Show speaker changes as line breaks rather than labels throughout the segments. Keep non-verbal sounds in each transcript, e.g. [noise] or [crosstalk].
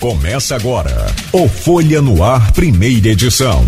Começa agora o Folha no Ar, primeira edição.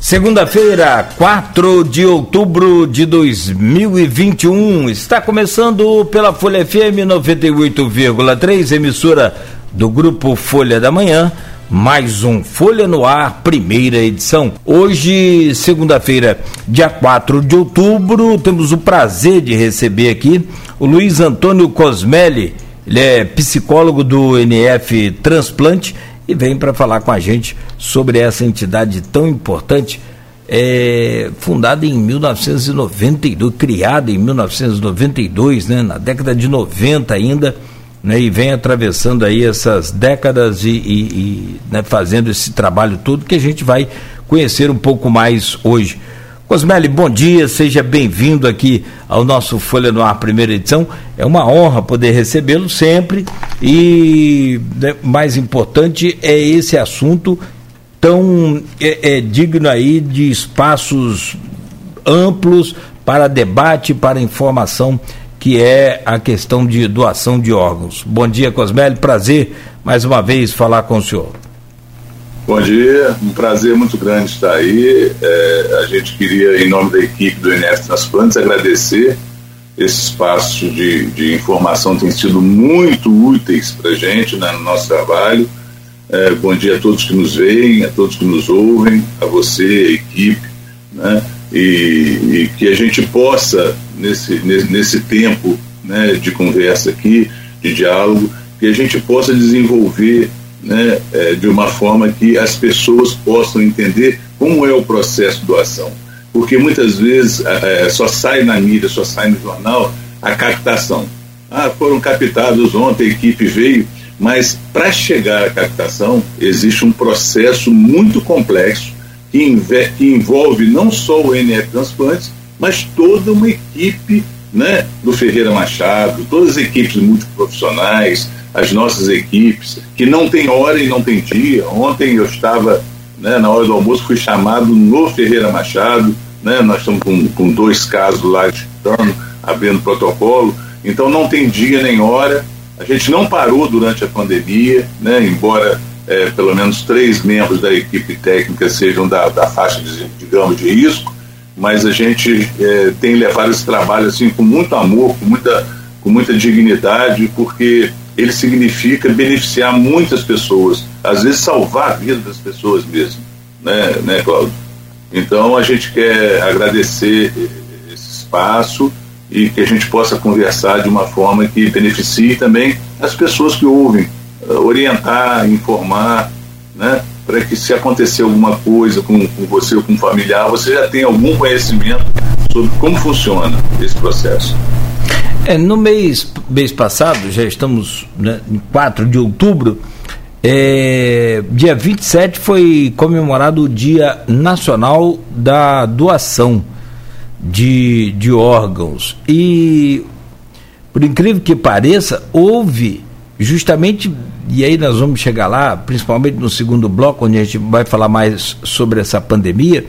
Segunda-feira, 4 de outubro de 2021. Está começando pela Folha FM 98,3, emissora do grupo Folha da Manhã. Mais um Folha no Ar, primeira edição. Hoje, segunda-feira, dia 4 de outubro, temos o prazer de receber aqui o Luiz Antônio Cosmelli. Ele é psicólogo do NF Transplante e vem para falar com a gente sobre essa entidade tão importante, é, fundada em 1992, criada em 1992, né, na década de 90 ainda, né, e vem atravessando aí essas décadas e, e, e né, fazendo esse trabalho todo que a gente vai conhecer um pouco mais hoje. Cosmeli, bom dia, seja bem-vindo aqui ao nosso Folha no Ar, primeira edição. É uma honra poder recebê-lo sempre e né, mais importante é esse assunto tão é, é, digno aí de espaços amplos para debate, para informação, que é a questão de doação de órgãos. Bom dia, Cosmeli, prazer mais uma vez falar com o senhor.
Bom dia, um prazer muito grande estar aí. É, a gente queria, em nome da equipe do NF Transplantes, agradecer esse espaço de, de informação, tem sido muito úteis para a gente né, no nosso trabalho. É, bom dia a todos que nos veem, a todos que nos ouvem, a você, a equipe, né, e, e que a gente possa, nesse, nesse, nesse tempo né, de conversa aqui, de diálogo, que a gente possa desenvolver né, é, de uma forma que as pessoas possam entender como é o processo de doação. Porque muitas vezes é, só sai na mídia, só sai no jornal a captação. Ah, foram captados ontem, a equipe veio, mas para chegar à captação existe um processo muito complexo que, envolve não só o NF Transplantes, mas toda uma equipe né, do Ferreira Machado, todas as equipes multiprofissionais, as nossas equipes, que não tem hora e não tem dia. Ontem eu estava, né, na hora do almoço, fui chamado no Ferreira Machado, né, nós estamos com, com dois casos lá estando, abrindo protocolo, então não tem dia nem hora. A gente não parou durante a pandemia, né, embora é, pelo menos três membros da equipe técnica sejam da, da faixa, de, digamos, de risco, mas a gente é, tem levado esse trabalho assim com muito amor, com muita, com muita dignidade, porque ele significa beneficiar muitas pessoas, às vezes salvar a vida das pessoas mesmo, né, né, Cláudio? Então a gente quer agradecer esse espaço e que a gente possa conversar de uma forma que beneficie também as pessoas que ouvem, eh, orientar, informar, né, para que se acontecer alguma coisa com, com você ou com um familiar, você já tenha algum conhecimento sobre como funciona esse processo.
É, no mês, mês passado, já estamos né, em 4 de outubro, é, dia 27 foi comemorado o Dia Nacional da Doação de, de Órgãos. E, por incrível que pareça, houve justamente, e aí nós vamos chegar lá, principalmente no segundo bloco, onde a gente vai falar mais sobre essa pandemia,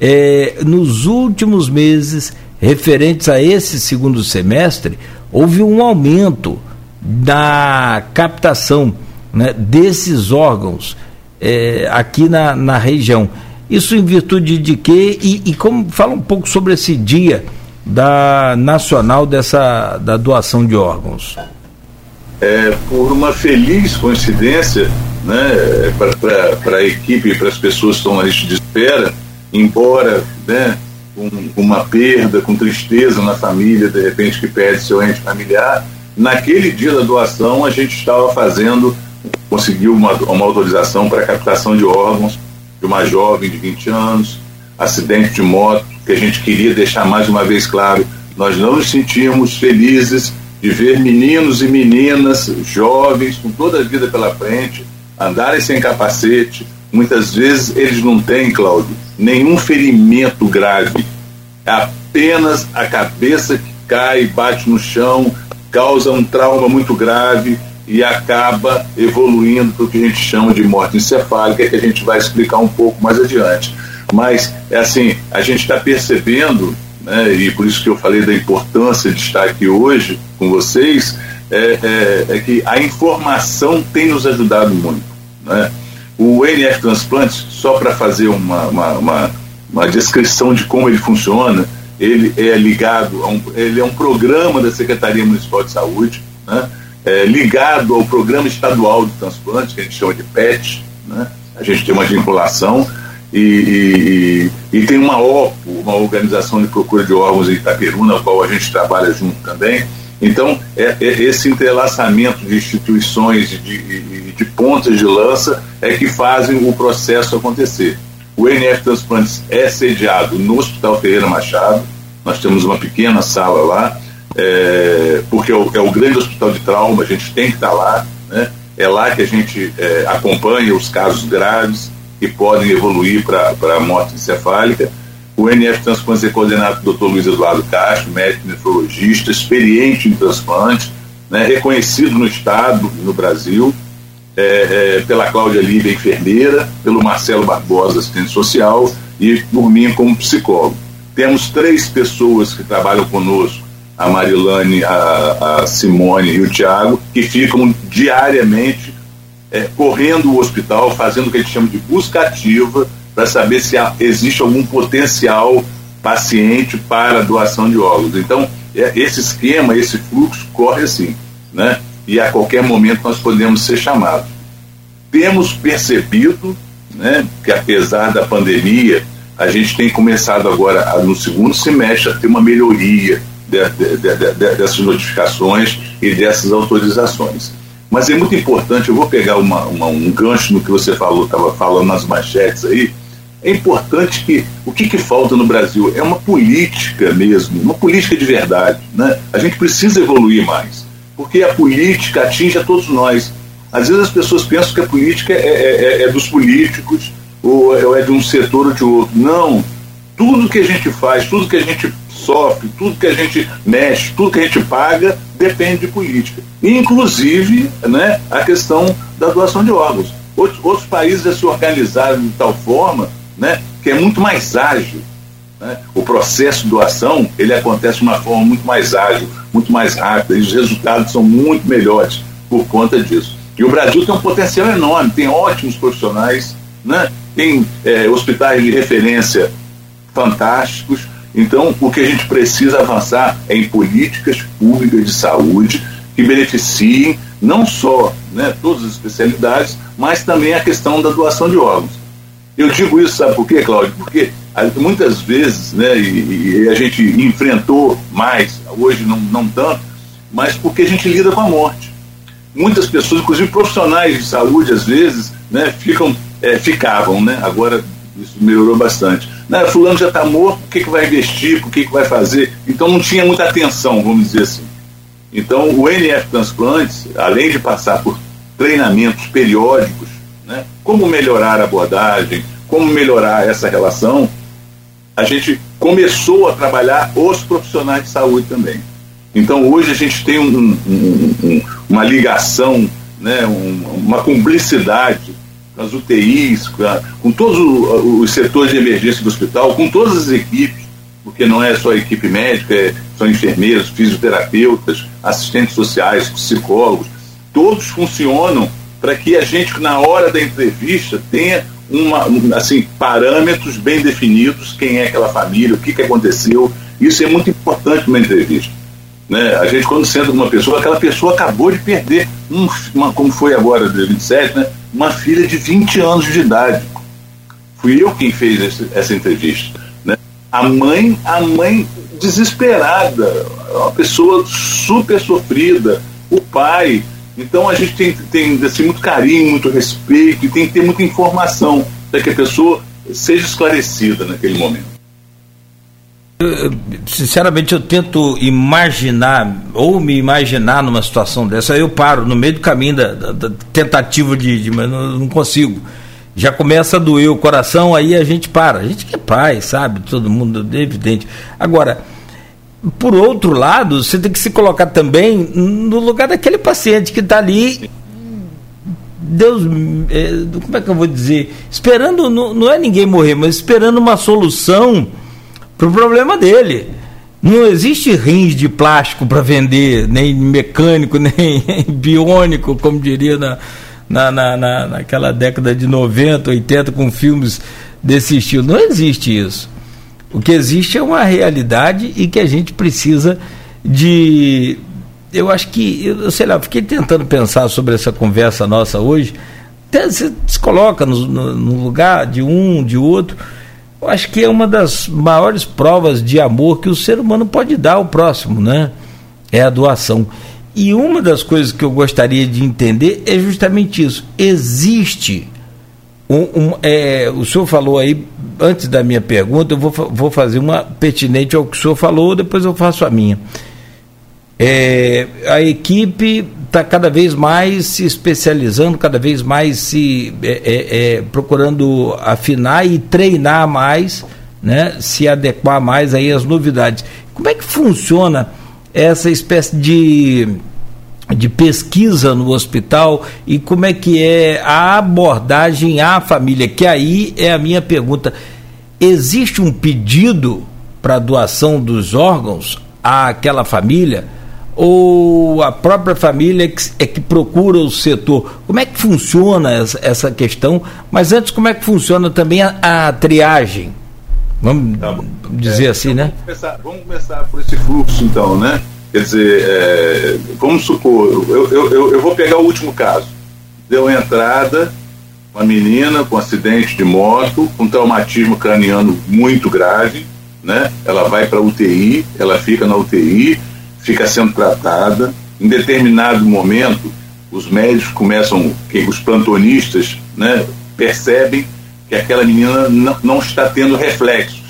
é, nos últimos meses referentes a esse segundo semestre, houve um aumento da captação né, desses órgãos é, aqui na, na região. Isso em virtude de quê? E, e, como fala um pouco sobre esse dia da nacional dessa da doação de órgãos.
É, por uma feliz coincidência, né, para a equipe e para as pessoas que estão na lista de espera, embora né, com, uma perda, com tristeza na família, de repente que perde seu ente familiar, naquele dia da doação a gente estava fazendo, conseguiu uma, uma autorização para captação de órgãos de uma jovem de 20 anos, acidente de moto, que a gente queria deixar mais uma vez claro, nós não nos sentimos felizes de ver meninos e meninas jovens com toda a vida pela frente andarem sem capacete. Muitas vezes eles não têm, Cláudio, nenhum ferimento grave, é apenas a cabeça que cai, bate no chão, causa um trauma muito grave e acaba evoluindo para o que a gente chama de morte encefálica, que a gente vai explicar um pouco mais adiante. Mas, é assim, a gente está percebendo, né, e por isso que eu falei da importância de estar aqui hoje com vocês, é, é, é, que a informação tem nos ajudado muito. Né? O NF Transplante, só para fazer uma, uma, uma, uma, descrição de como ele funciona, ele é ligado a um, ele é um programa da Secretaria Municipal de Saúde, né? é, ligado ao Programa Estadual de Transplante, que a gente chama de PET. Né? A gente tem uma vinculação e, e, e, tem uma OPO, uma organização de procura de órgãos em Itaperuna, na qual a gente trabalha junto também. Então, é, é esse entrelaçamento de instituições e de, de, de, pontas de lança é que fazem o processo acontecer. O NF Transplantes é sediado no Hospital Ferreira Machado, nós temos uma pequena sala lá, é, porque é o, é o, grande hospital de trauma, a gente tem que estar lá, né? é lá que a gente é, acompanha os casos graves que podem evoluir para a morte encefálica. O NF Transplantes é coordenado pelo Dr. Luiz Eduardo Castro, médico nefrologista, experiente em transplante, né, reconhecido no Estado, no Brasil, é, é, pela Cláudia Lívia, enfermeira, pelo Marcelo Barbosa, assistente social, e por mim como psicólogo. Temos três pessoas que trabalham conosco, a Marilane, a, a Simone e o Tiago, que ficam diariamente é, correndo o hospital, fazendo o que a gente chama de busca ativa, para saber se há, existe algum potencial paciente para doação de órgãos. Então, é, esse esquema, esse fluxo corre assim, né? E a qualquer momento nós podemos ser chamados. Temos percebido, né, que apesar da pandemia, a gente tem começado agora, no segundo semestre, a ter uma melhoria de, de, de, dessas notificações e dessas autorizações. Mas é muito importante, eu vou pegar uma, uma, um gancho no que você falou, estava falando nas manchetes aí. É importante que o que, que falta no Brasil é uma política mesmo, uma política de verdade. Né? A gente precisa evoluir mais, porque a política atinge a todos nós. Às vezes as pessoas pensam que a política é, é, é, é dos políticos, é, ou é de um setor ou de outro. Não. Tudo que a gente faz, tudo que a gente sofre, tudo que a gente mexe, tudo que a gente paga, depende de política. Inclusive né, a questão da doação de órgãos. Outros, outros países já se organizaram de tal forma né, que é muito mais ágil. Né? O processo de doação ele acontece de uma forma muito mais ágil, muito mais rápida, e os resultados são muito melhores por conta disso. E o Brasil tem um potencial enorme, tem ótimos profissionais, né? tem é, hospitais de referência fantásticos, então, o que a gente precisa avançar é em políticas públicas de saúde que beneficiem não só né, todas as especialidades, mas também a questão da doação de órgãos. Eu digo isso, sabe por quê, Cláudio? Porque muitas vezes, né, e, e a gente enfrentou mais, hoje não, não tanto, mas porque a gente lida com a morte. Muitas pessoas, inclusive profissionais de saúde, às vezes, né, ficam, é, ficavam, né, agora isso melhorou bastante. Né, fulano já está morto, o que, que vai investir, o que, que vai fazer? Então não tinha muita atenção, vamos dizer assim. Então o NF Transplantes, além de passar por treinamentos periódicos, né, como melhorar a abordagem, como melhorar essa relação, a gente começou a trabalhar os profissionais de saúde também. Então hoje a gente tem um, um, um, uma ligação, né, uma cumplicidade as UTIs, com todos os setores de emergência do hospital, com todas as equipes, porque não é só a equipe médica, é, são enfermeiros, fisioterapeutas, assistentes sociais, psicólogos, todos funcionam para que a gente, na hora da entrevista, tenha uma, assim, parâmetros bem definidos, quem é aquela família, o que, que aconteceu. Isso é muito importante numa entrevista. Né? A gente, quando senta com uma pessoa, aquela pessoa acabou de perder, um, uma, como foi agora, de 27, né? Uma filha de 20 anos de idade. Fui eu quem fez esse, essa entrevista. Né? A mãe, a mãe desesperada, uma pessoa super sofrida, o pai. Então a gente tem, tem assim, muito carinho, muito respeito e tem que ter muita informação para que a pessoa seja esclarecida naquele momento.
Sinceramente, eu tento imaginar, ou me imaginar numa situação dessa, eu paro no meio do caminho da, da, da tentativa de, de. Mas não, consigo. Já começa a doer o coração, aí a gente para. A gente que é pai, sabe? Todo mundo, é evidente. Agora, por outro lado, você tem que se colocar também no lugar daquele paciente que está ali Deus, é, como é que eu vou dizer? Esperando, não, não é ninguém morrer, mas esperando uma solução para o problema dele. Não existe rins de plástico para vender, nem mecânico, [laughs] nem biônico, como diria na, na, na, na, naquela década de 90, 80, com filmes desse estilo. Não existe isso. O que existe é uma realidade e que a gente precisa de. Eu acho que, eu sei lá, fiquei tentando pensar sobre essa conversa nossa hoje. Até se, se coloca no, no, no lugar de um, de outro eu acho que é uma das maiores provas de amor que o ser humano pode dar ao próximo, né? É a doação. E uma das coisas que eu gostaria de entender é justamente isso. Existe um, um é, o senhor falou aí, antes da minha pergunta, eu vou, vou fazer uma pertinente ao que o senhor falou, depois eu faço a minha. É, a equipe está cada vez mais se especializando, cada vez mais se é, é, é, procurando afinar e treinar mais, né, se adequar mais aí às novidades. Como é que funciona essa espécie de, de pesquisa no hospital e como é que é a abordagem à família? Que aí é a minha pergunta. Existe um pedido para doação dos órgãos àquela família? Ou a própria família é que, é que procura o setor? Como é que funciona essa, essa questão? Mas antes, como é que funciona também a, a triagem? Vamos tá dizer é, assim,
então
né?
Vamos começar, vamos começar, por esse fluxo, então, né? Quer dizer, é, vamos supor, eu, eu, eu, eu vou pegar o último caso. Deu entrada uma menina com acidente de moto, com traumatismo craniano muito grave, né? Ela vai para UTI, ela fica na UTI, fica sendo tratada. Em determinado momento, os médicos começam, os plantonistas, né, percebem que aquela menina não, não está tendo reflexos.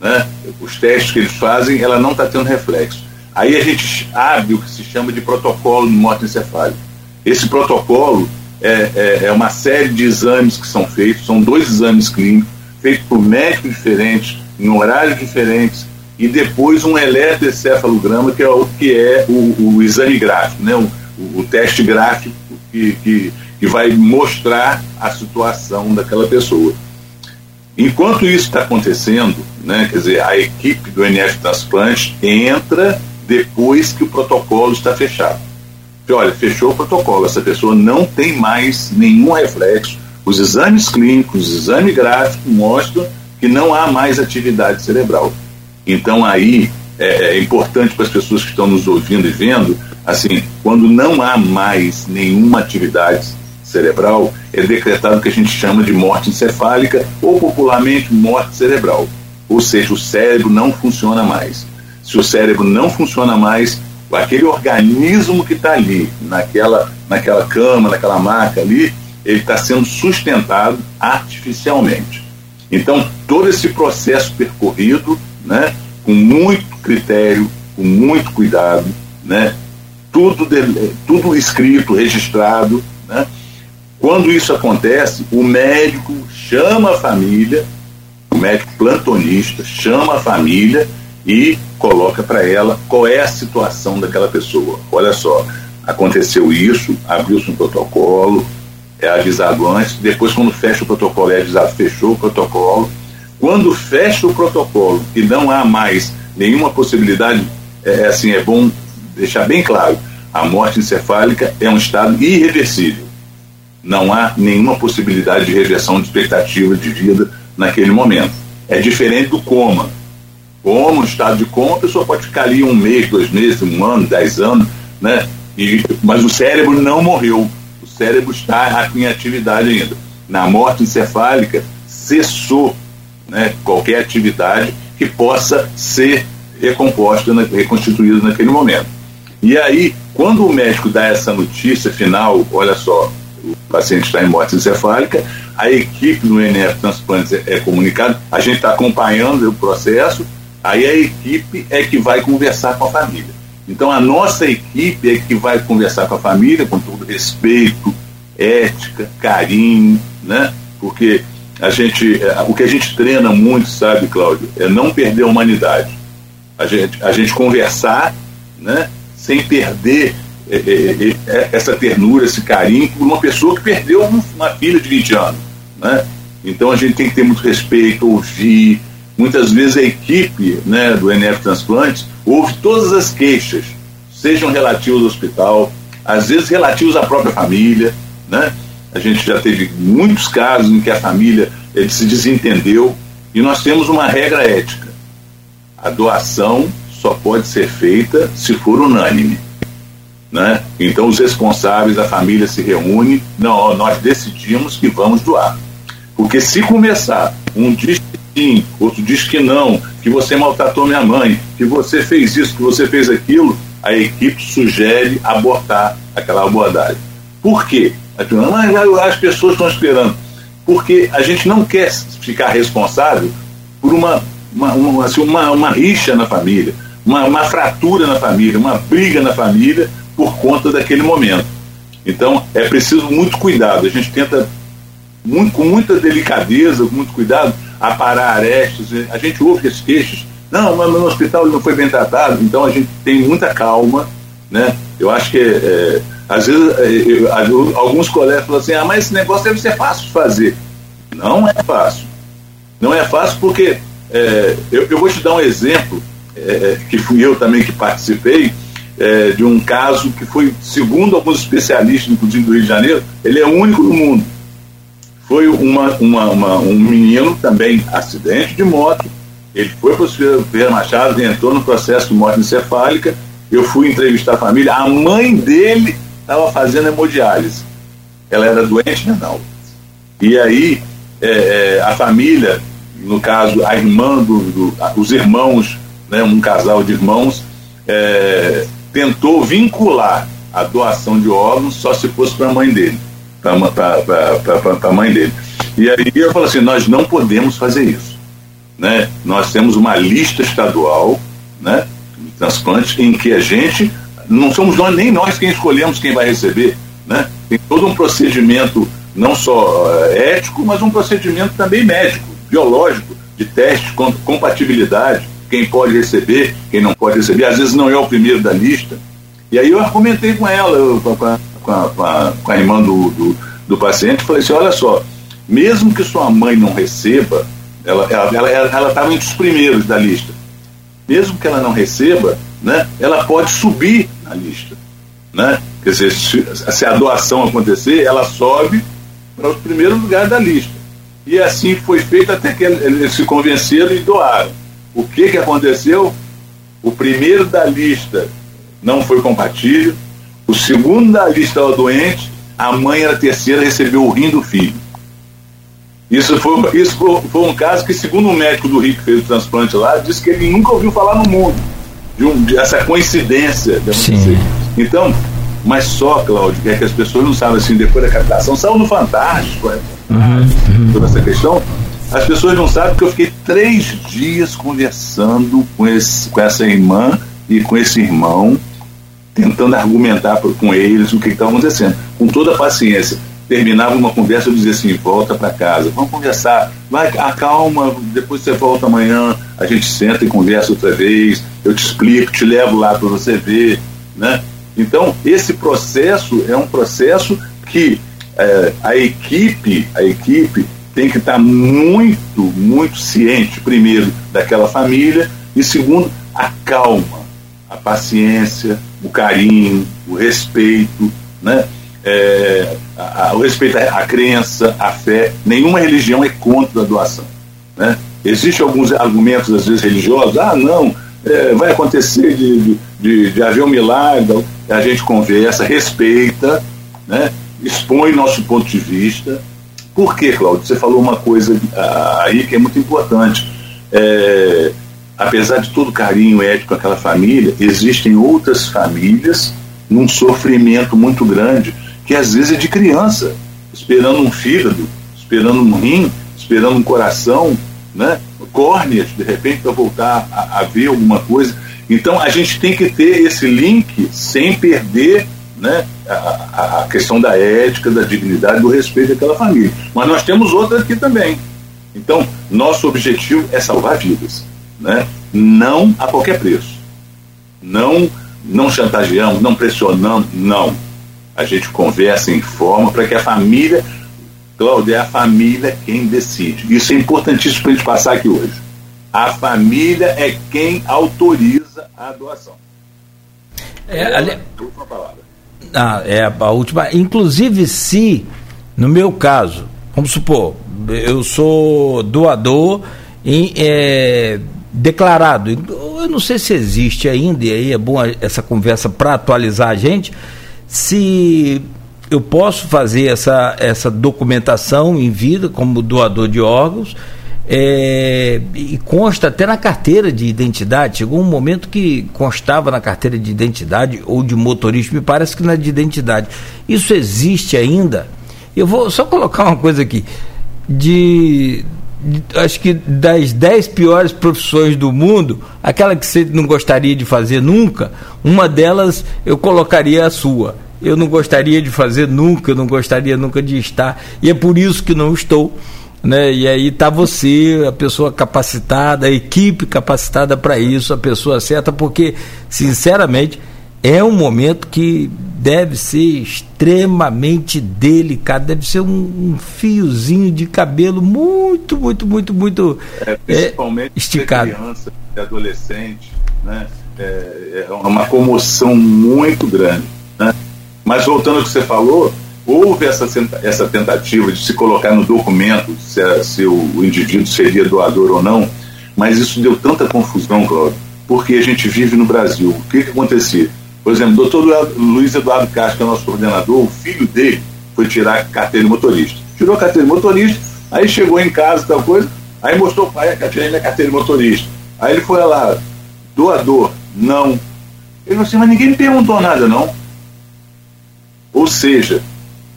Né? Os testes que eles fazem, ela não está tendo reflexos. Aí a gente abre o que se chama de protocolo de morte encefálica. Esse protocolo é, é, é, uma série de exames que são feitos, são dois exames clínicos, feitos por médicos diferentes, em horários diferentes, e depois um eletroencefalograma, que é o que é o, o exame gráfico, né? o, o, o teste gráfico que, que, que, vai mostrar a situação daquela pessoa. Enquanto isso está acontecendo, né, quer dizer, a equipe do NF Transplante entra depois que o protocolo está fechado. Porque, olha, fechou o protocolo, essa pessoa não tem mais nenhum reflexo. Os exames clínicos, os exames gráficos mostram que não há mais atividade cerebral. Então aí é, é importante para as pessoas que estão nos ouvindo e vendo, assim, quando não há mais nenhuma atividade cerebral, é decretado o que a gente chama de morte encefálica ou popularmente morte cerebral. Ou seja, o cérebro não funciona mais. Se o cérebro não funciona mais, aquele organismo que está ali, naquela, naquela cama, naquela maca ali, ele está sendo sustentado artificialmente. Então, todo esse processo percorrido né, com muito critério, com muito cuidado, né, tudo, de, tudo escrito, registrado. Né. Quando isso acontece, o médico chama a família, o médico plantonista chama a família e coloca para ela qual é a situação daquela pessoa. Olha só, aconteceu isso, abriu-se um protocolo, é avisado antes, depois quando fecha o protocolo é avisado, fechou o protocolo, quando fecha o protocolo e não há mais nenhuma possibilidade, é, é assim, é bom deixar bem claro, a morte encefálica é um estado irreversível. Não há nenhuma possibilidade de reversão de expectativa de vida naquele momento. É diferente do coma. Coma, estado de coma, a pessoa pode ficar ali um mês, dois meses, um ano, dez anos, né? E, mas o cérebro não morreu. O cérebro está em atividade ainda. Na morte encefálica, cessou né, qualquer atividade que possa ser recomposta, reconstituída naquele momento. E aí, quando o médico dá essa notícia final, olha só, o paciente está em morte encefálica, a equipe do NF Transplantes é, é comunicada, a gente está acompanhando o processo, aí a equipe é que vai conversar com a família. Então a nossa equipe é que vai conversar com a família com todo respeito, ética, carinho, né? Porque a gente, é, o que a gente treina muito, sabe, Cláudio, é não perder a humanidade. A gente, a gente conversar, né, sem perder é, é, é, essa ternura, esse carinho por uma pessoa que perdeu uma filha de 20 anos, né? Então a gente tem que ter muito respeito, ouvir, muitas vezes a equipe né, do NF Transplante ouve todas as queixas, sejam relativas ao hospital, às vezes relativos à própria família, né? A gente já teve muitos casos em que a família se desentendeu e nós temos uma regra ética. A doação só pode ser feita se for unânime. Né? Então os responsáveis, a família se reúne, não, nós decidimos que vamos doar. Porque se começar, um diz que sim, outro diz que não, que você maltratou minha mãe, que você fez isso, que você fez aquilo, a equipe sugere abortar aquela abordagem. Por quê? As pessoas estão esperando. Porque a gente não quer ficar responsável por uma, uma, uma, assim, uma, uma rixa na família, uma, uma fratura na família, uma briga na família por conta daquele momento. Então é preciso muito cuidado. A gente tenta muito, com muita delicadeza, com muito cuidado, aparar arestas. A gente ouve esses queixos. Não, mas no hospital ele não foi bem tratado. Então a gente tem muita calma, né? Eu acho que é, às vezes é, eu, alguns colegas falam assim, ah, mas esse negócio deve ser fácil de fazer. Não é fácil. Não é fácil porque é, eu, eu, vou te dar um exemplo é, que fui eu também que participei é, de um caso que foi, segundo alguns especialistas, inclusive do Rio de Janeiro, ele é único no mundo. Foi uma, uma, uma um menino também acidente de moto. Ele foi para o Ferreira Machado, entrou no processo de morte encefálica. Eu fui entrevistar a família. A mãe dele estava fazendo hemodiálise. Ela era doente renal. E aí é, é, a família, no caso a irmã do, do os irmãos, né, um casal de irmãos, é, tentou vincular a doação de órgãos só se fosse para a mãe dele, para a mãe dele. E aí eu falo assim, nós não podemos fazer isso. Né? Nós temos uma lista estadual né, de transplantes em que a gente, não somos nós, nem nós quem escolhemos quem vai receber. Né? Tem todo um procedimento, não só uh, ético, mas um procedimento também médico, biológico, de teste, compatibilidade quem pode receber, quem não pode receber, às vezes não é o primeiro da lista. E aí eu argumentei com ela, eu, com, a, com, a, com, a, irmã do, do, do paciente, falei assim, olha só, mesmo que sua mãe não receba, ela estava ela, ela, ela entre os primeiros da lista, mesmo que ela não receba, né, ela pode subir na lista. Né? Quer dizer, se, a doação acontecer, ela sobe para os primeiros lugares da lista. E assim foi feito até que eles se convenceram e doaram. O que, que aconteceu? O primeiro da lista não foi compatível, o segundo da lista estava doente, a mãe era a terceira recebeu o rim do filho. Isso foi, isso foi, um caso que, segundo o um médico do Rio que fez o transplante lá, disse que ele nunca ouviu falar no mundo de, um, de essa coincidência. Sim. Então, mas só, Cláudio, é que as pessoas não sabem assim, depois da captação, saiu no Fantástico, uhum, uhum. toda essa questão. As pessoas não sabem que eu fiquei três dias conversando com, esse, com essa irmã e com esse irmão, tentando argumentar com eles o que estava acontecendo, com toda a paciência. Terminava uma conversa, eu dizia assim: volta para casa, vamos conversar, vai, acalma, depois você volta amanhã, a gente senta e conversa outra vez, eu te explico, te levo lá para você ver. Né? Então, esse processo é um processo que é, a equipe, a equipe tem que estar muito, muito ciente, primeiro, daquela família e, segundo, a calma, a paciência, o carinho, o respeito, né? É, a, a, o respeito à, crença, à fé. Nenhuma religião é contra a doação. Né? Existem alguns argumentos, às vezes, religiosos. Ah, não, é, vai acontecer de, de, de, haver um milagre. A gente conversa, respeita, né? expõe nosso ponto de vista por quê, Cláudio? Você falou uma coisa ah, aí que é muito importante. É, apesar de todo o carinho ético àquela família, existem outras famílias num sofrimento muito grande, que às vezes é de criança, esperando um fígado, esperando um rim, esperando um coração, né? córneas, de repente, para voltar a, a ver alguma coisa. Então a gente tem que ter esse link sem perder né, a, a, questão da ética, da dignidade, do respeito daquela família. Mas nós temos outras aqui também. Então, nosso objetivo é salvar vidas, né? não a qualquer preço. Não, não chantageamos, não pressionamos, não. A gente conversa, informa para que a família, Cláudia, é a família quem decide. Isso é importantíssimo para a gente passar aqui hoje. A família é quem autoriza a doação.
É, ali... última palavra. Ah, é a última. Inclusive, se, no meu caso, vamos supor, eu sou doador em, é, declarado. Eu não sei se existe ainda, e aí é bom essa conversa para atualizar a gente, se eu posso fazer essa, essa documentação em vida como doador de órgãos. É, e consta até na carteira de identidade. Chegou um momento que constava na carteira de identidade ou de motorista, me parece que na de identidade. Isso existe ainda? Eu vou só colocar uma coisa aqui. De acho que das dez piores profissões do mundo, aquela que você não gostaria de fazer nunca, uma delas eu colocaria a sua. Eu não gostaria de fazer nunca, eu não gostaria nunca de estar, e é por isso que não estou. Né? E aí está você, a pessoa capacitada, a equipe capacitada para isso, a pessoa certa, porque, sinceramente, é um momento que deve ser extremamente delicado, deve ser um, um fiozinho de cabelo muito, muito, muito, muito
é, principalmente é, esticado. criança, adolescente, né? É, é, uma comoção muito grande. Né? Mas voltando ao que você falou, houve essa, essa tentativa de se colocar no documento se, se o, o indivíduo seria doador ou não, mas isso deu tanta confusão, Cláudio, porque a gente vive no Brasil. O que, que acontecia? Por exemplo, o doutor Luiz Eduardo Castro, que é nosso coordenador, o filho dele foi tirar a carteira de motorista. Tirou a carteira de motorista, aí chegou em casa, tal coisa, aí mostrou o pai, a carteira, a carteira de motorista. Aí ele foi lá, doador, não. Ele falou assim, mas ninguém me perguntou nada, não. Ou seja,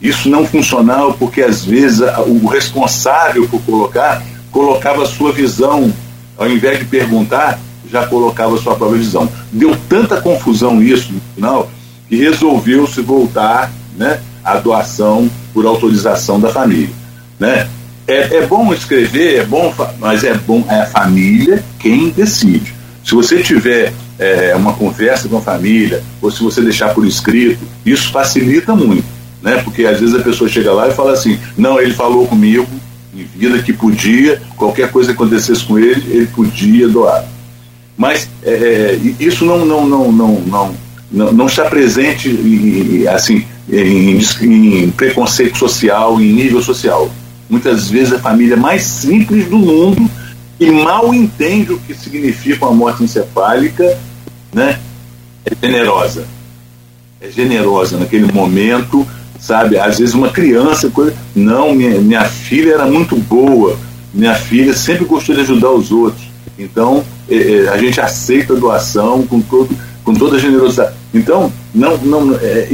isso não funcionava porque às vezes o responsável por colocar colocava a sua visão, ao invés de perguntar, já colocava sua própria visão. Deu tanta confusão isso no final que resolveu-se voltar né, à doação por autorização da família. Né? É, é bom escrever, é bom, mas é bom é a família quem decide. Se você tiver é, uma conversa com a família, ou se você deixar por escrito, isso facilita muito, né? Porque às vezes a pessoa chega lá e fala assim, não, ele falou comigo em vida que podia, qualquer coisa que acontecesse com ele, ele podia doar. Mas é, é, isso não, não, não, não, não, não, está presente em, assim, em, em preconceito social, em nível social. Muitas vezes a família mais simples do mundo e mal entende o que significa uma morte encefálica, né? É generosa. É generosa naquele momento, sabe? Às vezes uma criança, coisa, não, minha, minha filha era muito boa, minha filha sempre gostou de ajudar os outros. Então, é, é, a gente aceita a doação com, todo, com toda a generosidade. Então, não, não, é,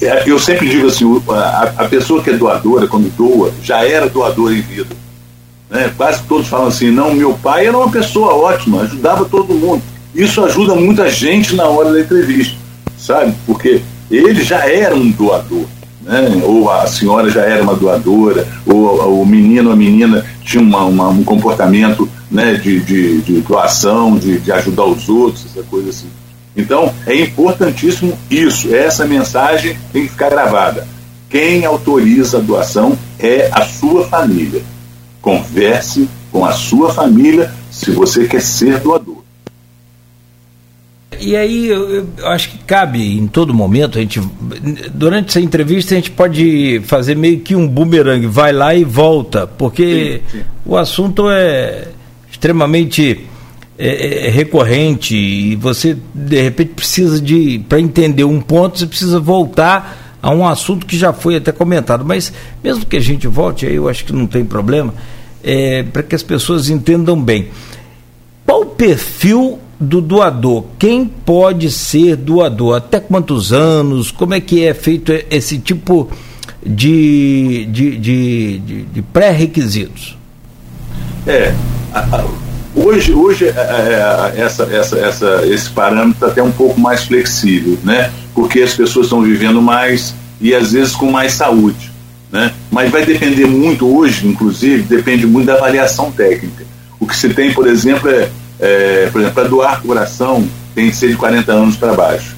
é, eu sempre digo assim: a, a, pessoa que é doadora, quando doa, já era doadora em vida. Né? Quase todos falam assim: não, meu pai era uma pessoa ótima, ajudava todo mundo. Isso ajuda muita gente na hora da entrevista, sabe? Porque ele já era um doador. Né? ou a senhora já era uma doadora, ou o menino ou a menina tinha uma, uma, um comportamento né, de, de, de doação, de, de ajudar os outros, essa coisa assim. Então, é importantíssimo isso, essa mensagem tem que ficar gravada. Quem autoriza a doação é a sua família. Converse com a sua família se você quer ser doador.
E aí eu, eu, acho que cabe em todo momento, a gente, durante essa entrevista a gente pode fazer meio que um bumerangue, vai lá e volta, porque sim, sim. o assunto é extremamente é, é, recorrente e você de repente precisa de para entender um ponto você precisa voltar a um assunto que já foi até comentado. Mas mesmo que a gente volte aí eu acho que não tem problema é, para que as pessoas entendam bem. Qual o perfil do doador? Quem pode ser doador? Até quantos anos? Como é que é feito esse tipo de, de, de, de, de pré-requisitos?
É Hoje, hoje é, é, é, essa, essa, essa, esse parâmetro até um pouco mais flexível, né? porque as pessoas estão vivendo mais e às vezes com mais saúde. Né? Mas vai depender muito, hoje, inclusive, depende muito da avaliação técnica. O que se tem, por exemplo, é, é por exemplo, para doar coração tem que ser de 40 anos para baixo.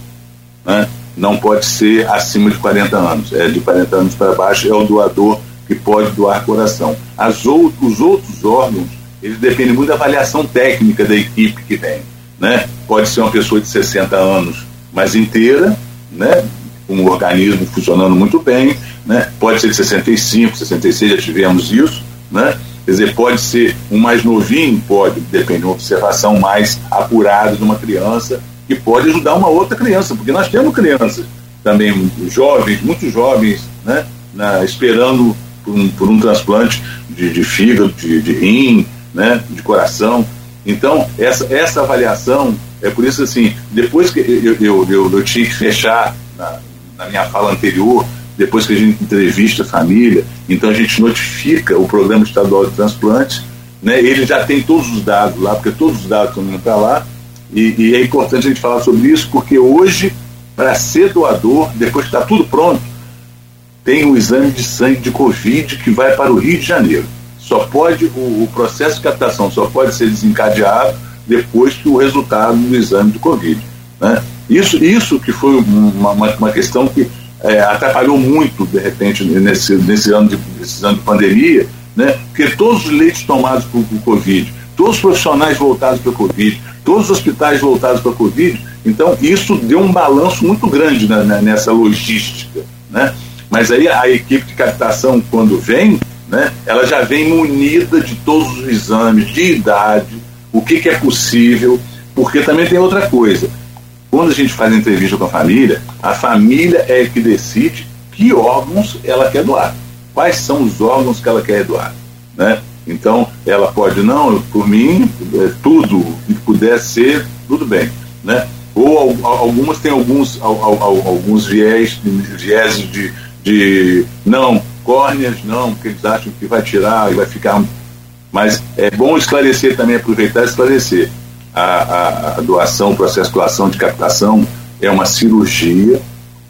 Né? Não pode ser acima de 40 anos. É de 40 anos para baixo é o doador que pode doar coração. As out os outros órgãos ele depende muito da avaliação técnica da equipe que vem. Né? Pode ser uma pessoa de 60 anos, mas inteira, né? com o organismo funcionando muito bem, né? pode ser de 65, 66, já tivemos isso, né? quer dizer, pode ser um mais novinho, pode, depende de uma observação mais apurada de uma criança, que pode ajudar uma outra criança, porque nós temos crianças também jovens, muito jovens, né? Na, esperando por um, por um transplante de, de fígado, de, de rim, né? de coração. Então, essa, essa avaliação, é por isso assim, depois que eu, eu, eu, eu tinha que fechar na, na minha fala anterior, depois que a gente entrevista a família, então a gente notifica o Programa Estadual de Transplante, né, ele já tem todos os dados lá, porque todos os dados estão indo para lá, e, e, é importante a gente falar sobre isso, porque hoje, para ser doador, depois que está tudo pronto, tem um exame de sangue de Covid que vai para o Rio de Janeiro. Só pode, o, o processo de captação só pode ser desencadeado depois que o resultado do exame de Covid. Né? Isso, isso que foi uma, uma, questão que é, atrapalhou muito, de repente, nesse, nesse, ano de, nesse ano de pandemia, né? porque todos os leitos tomados por, por Covid, todos os profissionais voltados para Covid, todos os hospitais voltados para Covid, então isso deu um balanço muito grande né, né, nessa logística. Né? Mas aí a equipe de captação, quando vem, né, ela já vem munida de todos os exames, de idade, o que, que é possível, porque também tem outra coisa quando a gente faz entrevista com a família, a família é que decide que órgãos ela quer doar. Quais são os órgãos que ela quer doar. Né? Então, ela pode, não, por mim, é, tudo que puder ser, tudo bem. Né? Ou algumas têm alguns, alguns viés, viés de, de não, córneas não, porque eles acham que vai tirar e vai ficar. Mas é bom esclarecer também, aproveitar e esclarecer a, a, a doação, o processo de doação de captação é uma cirurgia,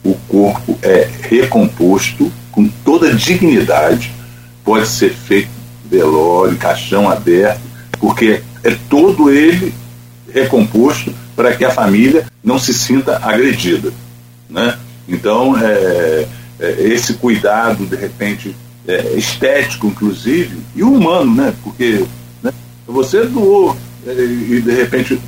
o corpo é recomposto com toda dignidade, pode ser feito velório, caixão aberto, porque é todo ele recomposto para que a família não se sinta agredida. Né? Então, é, é, esse cuidado, de repente, é, estético, inclusive, e humano, né? porque né, você doou e de repente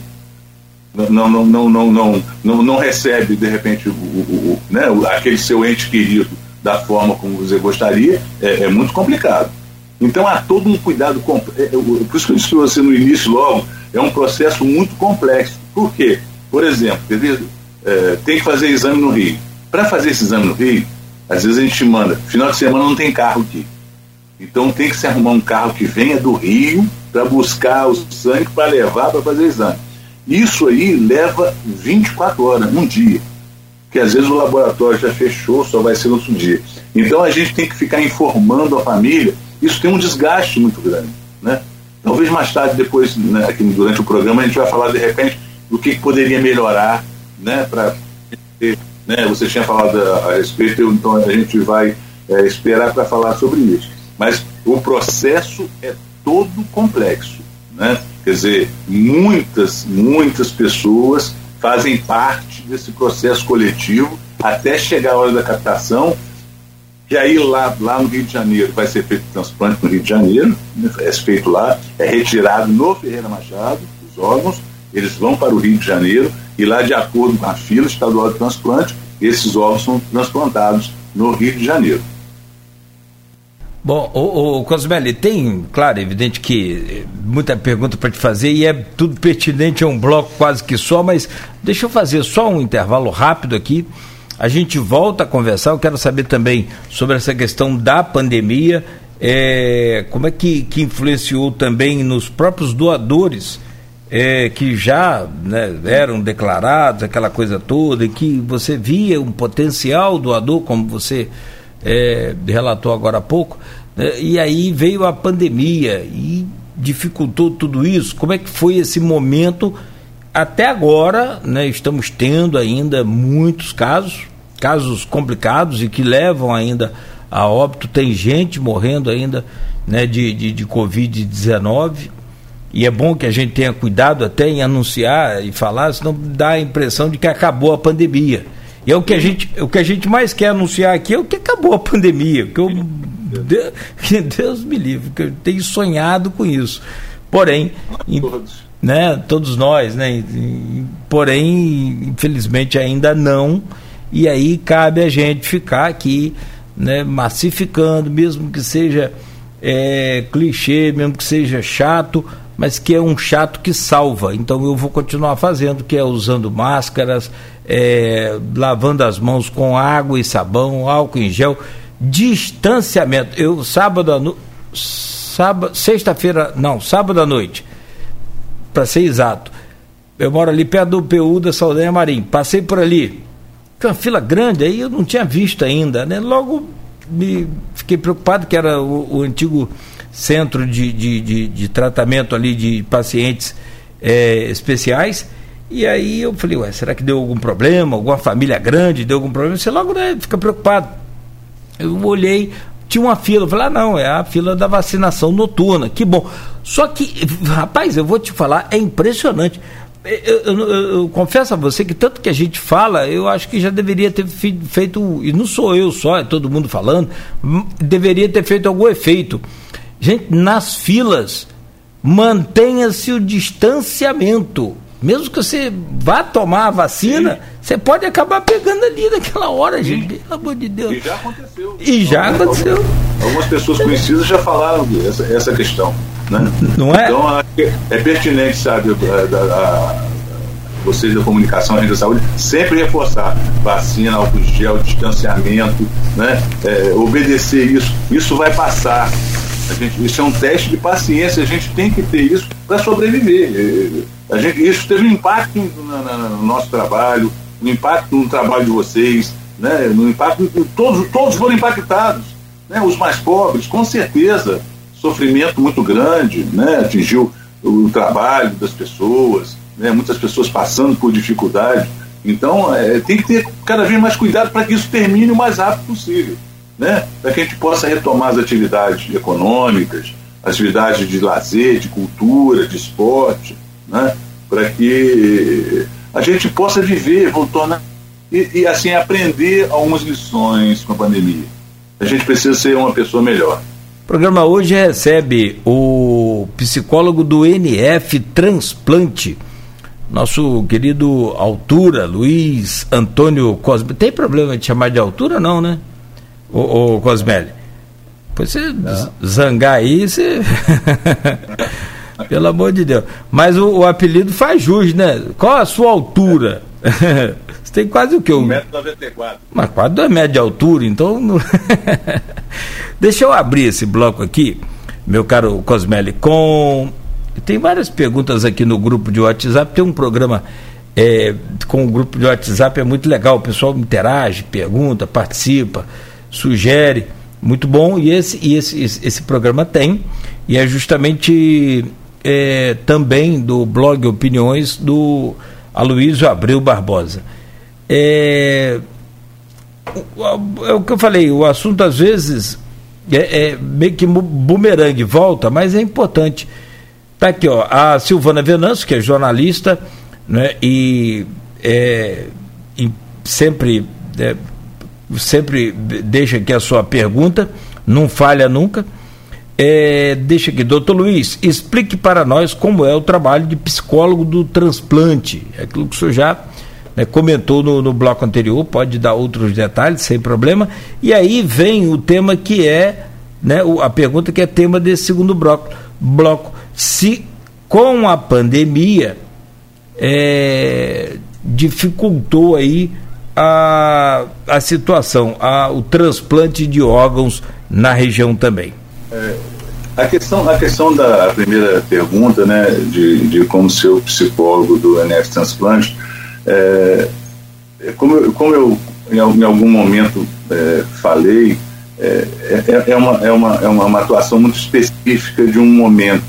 não, não, não, não, não, não, não recebe de repente o, o, o, né, aquele seu ente querido da forma como você gostaria, é, é muito complicado. Então há todo um cuidado, é, é, por isso que eu disse você no início logo, é um processo muito complexo. Por quê? Por exemplo, é, tem que fazer exame no Rio. Para fazer esse exame no Rio, às vezes a gente manda, final de semana não tem carro aqui. Então tem que se arrumar um carro que venha do Rio para buscar o sangue para levar para fazer exame. Isso aí leva 24 horas, um dia. Que às vezes o laboratório já fechou, só vai ser no outro dia. Então a gente tem que ficar informando a família. Isso tem um desgaste muito grande. Né? Talvez mais tarde, depois, né, aqui durante o programa, a gente vai falar de repente do que, poderia melhorar né, para. Né, você tinha falado a, a respeito, então a gente vai é, esperar para falar sobre isso. Mas o processo é todo complexo. Né? Quer dizer, muitas, muitas pessoas fazem parte desse processo coletivo até chegar a hora da captação. E aí lá, lá no Rio de Janeiro vai ser feito o transplante no Rio de Janeiro, né? é feito lá, é retirado no Ferreira Machado, os órgãos, eles vão para o Rio de Janeiro e lá, de acordo com a fila estadual de transplante, esses órgãos são transplantados no Rio de Janeiro.
Bom, o, o Cosmelli, tem, claro, evidente que muita pergunta para te fazer e é tudo pertinente, é um bloco quase que só, mas deixa eu fazer só um intervalo rápido aqui. A gente volta a conversar. Eu quero saber também sobre essa questão da pandemia, é, como é que, que influenciou também nos próprios doadores é, que já né, eram declarados, aquela coisa toda, e que você via um potencial doador, como você é, relatou agora há pouco, né, e aí veio a pandemia e dificultou tudo isso. Como é que foi esse momento? Até agora, né, estamos tendo ainda muitos casos, casos complicados e que levam ainda a óbito. Tem gente morrendo ainda né, de, de, de Covid-19. E é bom que a gente tenha cuidado até em anunciar e falar, senão dá a impressão de que acabou a pandemia. E é o que a gente, o que a gente mais quer anunciar aqui é o que acabou a pandemia, que eu Deus, Deus me livre, que eu tenho sonhado com isso. Porém, todos. Né, todos nós, né, porém, infelizmente ainda não, e aí cabe a gente ficar aqui né, massificando, mesmo que seja é, clichê, mesmo que seja chato, mas que é um chato que salva. Então eu vou continuar fazendo, que é usando máscaras, é, lavando as mãos com água e sabão, álcool em gel, distanciamento. Eu sábado sábado, sexta-feira, não, sábado à noite, para ser exato. Eu moro ali perto do PU da Saldanha Marim. Passei por ali. Tem uma fila grande aí, eu não tinha visto ainda, né? Logo me fiquei preocupado que era o, o antigo centro de, de, de, de, tratamento ali de pacientes é, especiais. E aí eu falei, ué, será que deu algum problema? Alguma família grande deu algum problema? Você logo né, fica preocupado. Eu olhei, tinha uma fila, eu falei, ah, não, é a fila da vacinação noturna, que bom. Só que, rapaz, eu vou te falar, é impressionante. Eu, eu, eu, eu, confesso a você que tanto que a gente fala, eu acho que já deveria ter feito, e não sou eu só, é todo mundo falando, deveria ter feito algum efeito. Gente, nas filas, mantenha-se o distanciamento. Mesmo que você vá tomar a vacina, Sim. você pode acabar pegando ali naquela hora, Sim. gente. Pelo amor de Deus.
E já aconteceu.
E já
algumas,
aconteceu.
Algumas pessoas conhecidas já falaram essa, essa questão. Né?
Não é?
Então é pertinente, sabe, a, a, a, vocês da comunicação, a gente da saúde, sempre reforçar vacina, álcool gel, distanciamento, né? É, obedecer isso. Isso vai passar. A gente, isso é um teste de paciência, a gente tem que ter isso para sobreviver. A gente, isso teve um impacto no, no nosso trabalho, um impacto no trabalho de vocês, né? no impacto, todos, todos foram impactados. Né? Os mais pobres, com certeza, sofrimento muito grande, né? atingiu o trabalho das pessoas, né? muitas pessoas passando por dificuldade. Então, é, tem que ter cada vez mais cuidado para que isso termine o mais rápido possível né? para que a gente possa retomar as atividades econômicas, atividades de lazer, de cultura, de esporte, né? para que a gente possa viver, voltar e, e assim aprender algumas lições com a pandemia. A gente precisa ser uma pessoa melhor.
O programa hoje recebe o psicólogo do NF Transplante, nosso querido Altura, Luiz Antônio Cosme. Tem problema de chamar de altura, não, né? Ô, ô Cosmelli. Pois você Não. zangar aí, você. [laughs] Pelo amor de Deus. Mas o, o, apelido faz jus, né? Qual a sua altura? [laughs] você tem quase o que?
1,94m.
Mas quase 2 metros de altura, então. [laughs] Deixa eu abrir esse bloco aqui, meu caro Cosmelli, com. Tem várias perguntas aqui no grupo de WhatsApp. Tem um programa é, com o grupo de WhatsApp, é muito legal. O pessoal interage, pergunta, participa sugere, muito bom, e esse, e esse, esse, esse programa tem, e é justamente é, também do blog Opiniões do Aloysio Abreu Barbosa. É, é o que eu falei, o assunto às vezes é, é meio que bumerangue, volta, mas é importante. Tá aqui, ó, a Silvana Venâncio, que é jornalista, né, e, é, e sempre é, sempre deixa aqui a sua pergunta, não falha nunca. É, deixa aqui, doutor Luiz, explique para nós como é o trabalho de psicólogo do transplante. É aquilo que o senhor já né, comentou no, no, bloco anterior, pode dar outros detalhes, sem problema. E aí vem o tema que é, né, a pergunta que é tema desse segundo bloco. bloco se com a pandemia é, dificultou aí a, a situação, a, o transplante de órgãos na região também?
É, a, questão, a questão da primeira pergunta, né, de, de como ser o psicólogo do NF Transplante, é, é, como, eu, como eu em, algum momento é, falei, é, é, é, uma, é, uma, é uma, atuação muito específica de um momento.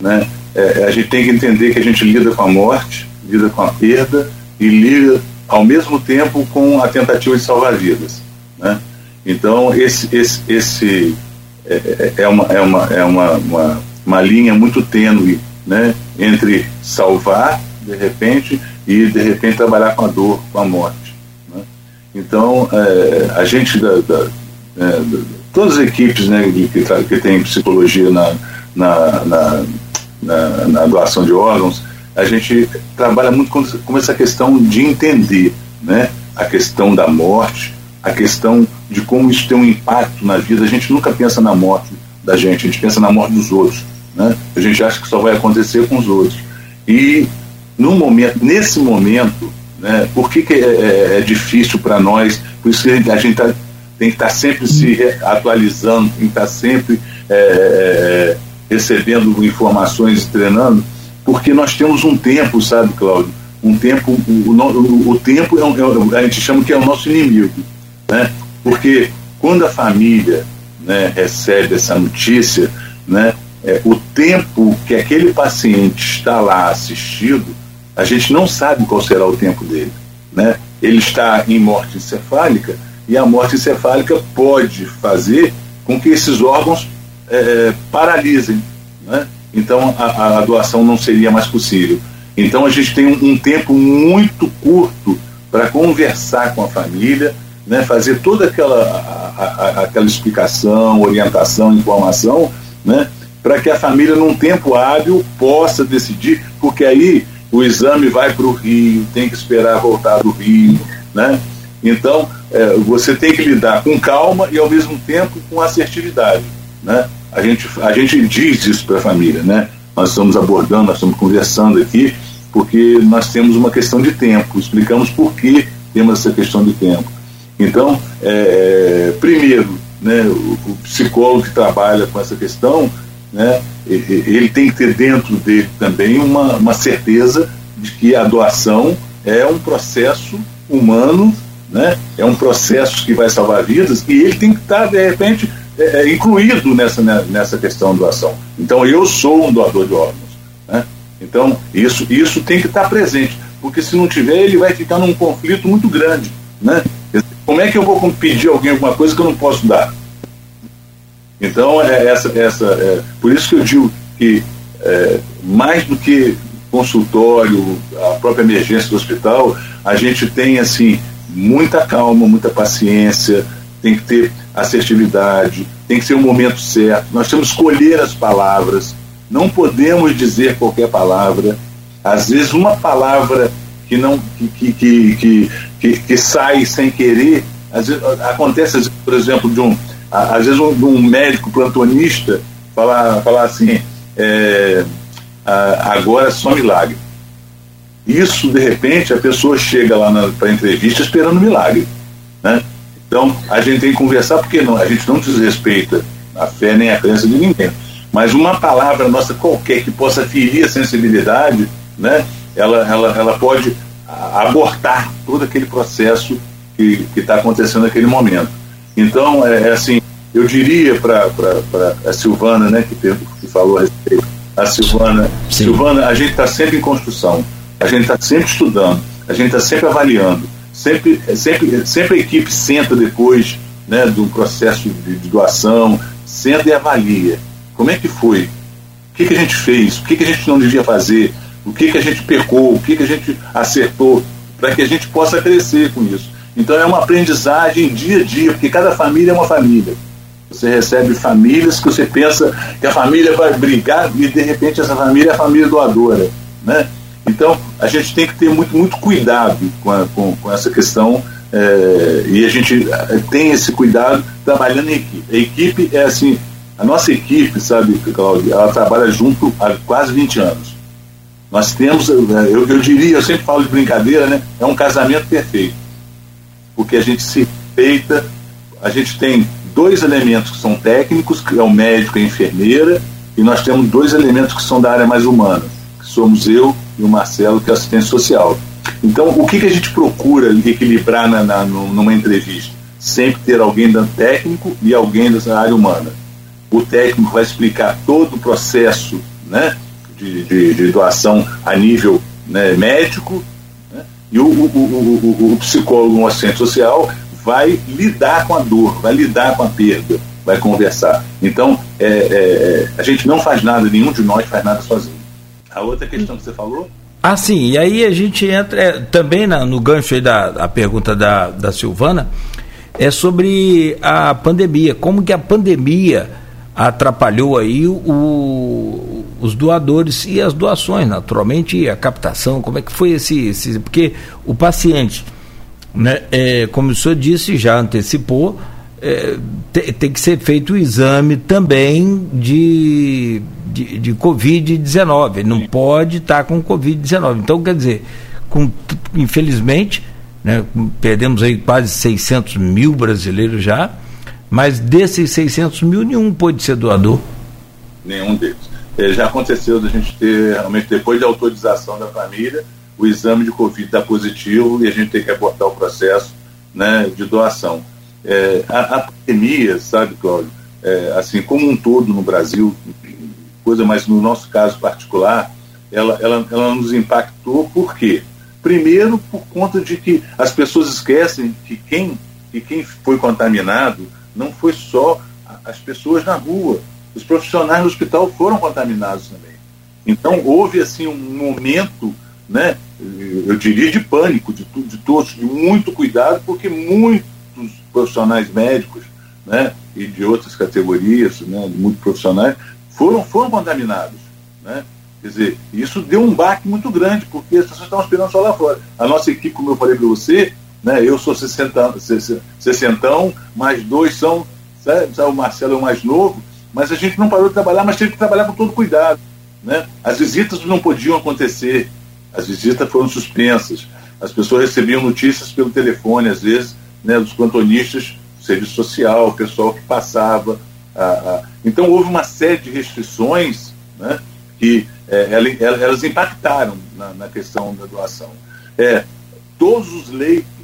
Né? É, a gente tem que entender que a gente lida com a morte, lida com a perda e lida ao mesmo tempo com a tentativa de salvar vidas. Né? Então, esse, esse, esse é, é, é, uma, é, uma, é uma, uma, uma linha muito tênue né? entre salvar, de repente, e de repente trabalhar com a dor, com a morte. Né? Então, é, a gente, da, da, é, todas as equipes né, que, que tem psicologia na, na, na na, na, doação de órgãos, a gente trabalha muito com, com essa questão de entender né, a questão da morte, a questão de como isso tem um impacto na vida. A gente nunca pensa na morte da gente, a gente pensa na morte dos outros. Né? A gente acha que só vai acontecer com os outros. E no momento, nesse momento, né, por que, que é, é, é difícil para nós? Por isso que a gente tá, tem que estar tá sempre se atualizando, tem que estar tá sempre é, é, é, recebendo informações e treinando, porque nós temos um tempo, sabe, Cláudio? Um tempo, o, o, o tempo é, um, a gente chama que é o nosso inimigo, né? Porque quando a família né, recebe essa notícia, né, é, o tempo que aquele paciente está lá assistido, a gente não sabe qual será o tempo dele. Né? Ele está em morte encefálica e a morte encefálica pode fazer com que esses órgãos é, paralisem. Né? Então a, a, doação não seria mais possível. Então a gente tem um, um tempo muito curto para conversar com a família, né, fazer toda aquela, a, a, aquela explicação, orientação, informação, né, para que a família, num tempo hábil, possa decidir, porque aí o exame vai para o Rio, tem que esperar voltar do Rio, né? Então, é, você tem que lidar com calma e, ao mesmo tempo, com assertividade, né? A gente, a gente diz isso para a família, né? Nós estamos abordando, nós estamos conversando aqui, porque nós temos uma questão de tempo, explicamos por que temos essa questão de tempo. Então, é, é primeiro, né, o, o psicólogo que trabalha com essa questão né, ele tem que ter dentro dele também uma, uma certeza de que a doação é um processo humano, né, é um processo que vai salvar vidas e ele tem que estar, de repente, é, é incluído nessa, né, nessa questão doação. Então, eu sou um doador de órgãos. Né? Então, isso, isso tem que estar presente, porque se não tiver, ele vai ficar num conflito muito grande. Né? Como é que eu vou pedir alguém alguma coisa que eu não posso dar? Então, é essa, essa, é, por isso que eu digo que é, mais do que consultório, a própria emergência do hospital, a gente tem assim muita calma, muita paciência, tem que ter assertividade, tem que ser o um momento certo. Nós temos que escolher as palavras, não podemos dizer qualquer palavra. Às vezes uma palavra que não que, que, que, que, sai sem querer, às vezes, acontece, por exemplo, de um às vezes um, médico plantonista falar, falar assim, é, agora é só milagre. Isso, de repente, a pessoa chega lá para entrevista esperando milagre. Né? Então, a gente tem que conversar, porque não, a gente não desrespeita a fé nem a crença de ninguém. Mas uma palavra nossa qualquer que possa ferir a sensibilidade, né, ela, ela, ela pode abortar todo aquele processo que está acontecendo naquele momento. Então, é, é assim, eu diria para a Silvana, né, que, que falou a respeito, a Silvana, Sim. Silvana, a gente está sempre em construção, a gente está sempre estudando, a gente está sempre avaliando, sempre, sempre, sempre a equipe senta depois né, do processo de, de doação, senta e avalia. Como é que foi? O que, que a gente fez? O que, que a gente não devia fazer? O que, que a gente pecou? O que, que a gente acertou? Para que a gente possa crescer com isso. Então é uma aprendizagem dia a dia, porque cada família é uma família. Você recebe famílias que você pensa que a família vai brigar e de repente essa família é a família doadora. Né? Então a gente tem que ter muito, muito cuidado com, a, com, com essa questão é, e a gente eh, tem esse cuidado trabalhando em equipe. A equipe é assim, a nossa equipe, sabe, Cláudia, ela trabalha junto há quase 20 anos. Nós temos, eu, eu diria, eu sempre falo de brincadeira, né? É um casamento perfeito porque a gente se respeita, a gente tem dois elementos que são técnicos, que é o médico e a enfermeira, e nós temos dois elementos que são da área mais humana, que somos eu e o Marcelo, que é assistente social. Então, o que, que a gente procura equilibrar na, na, numa entrevista? Sempre ter alguém da técnico e alguém da área humana. O técnico vai explicar todo o processo né, de, de, de doação a nível né, médico, e o, o, o, o psicólogo, um assistente social, vai lidar com a dor, vai lidar com a perda, vai conversar. Então, é, é, a gente não faz nada, nenhum de nós faz nada sozinho. A outra questão que você falou?
Ah, sim, e aí a gente entra é, também na, no gancho aí da, pergunta da, da Silvana, é sobre a pandemia, como que a pandemia atrapalhou aí o, os doadores e as doações, naturalmente, a captação, como é que foi esse, esse porque o paciente, né, é, como o senhor disse, já antecipou, é, tem, tem que ser feito o exame também de, de, de Covid-19, não pode estar com Covid-19, então quer dizer, com, infelizmente, né, perdemos aí quase 600 mil brasileiros já, mas desses 600 mil, nenhum pôde ser doador.
Nenhum deles. É, já aconteceu da gente ter, realmente, depois da autorização da família, o exame de Covid está positivo e a gente tem que abortar o processo né, de doação. É, a, a, pandemia, sabe, Cláudio, é, assim, como um todo no Brasil, coisa mais no nosso caso particular, ela, ela, ela nos impactou por quê? Primeiro, por conta de que as pessoas esquecem que quem, que quem foi contaminado não foi só as pessoas na rua, os profissionais no hospital foram contaminados também. Então houve assim um momento, né, eu diria de pânico de, de todos, de muito cuidado, porque muitos profissionais médicos, né, e de outras categorias, né, muitos profissionais foram foram contaminados, né? Quer dizer, isso deu um baque muito grande, porque as pessoas estavam esperando só lá fora. A nossa equipe, como eu falei para você, né? Eu sou 60, 60, mais dois são, sabe, o Marcelo é o mais novo, mas a gente não parou de trabalhar, mas teve que trabalhar com todo cuidado. Né? As visitas não podiam acontecer, as visitas foram suspensas, as pessoas recebiam notícias pelo telefone, às vezes, né, dos plantonistas, serviço social, o pessoal que passava. A, a... Então houve uma série de restrições né, que é, elas impactaram na, na, questão da doação. É, todos os leitos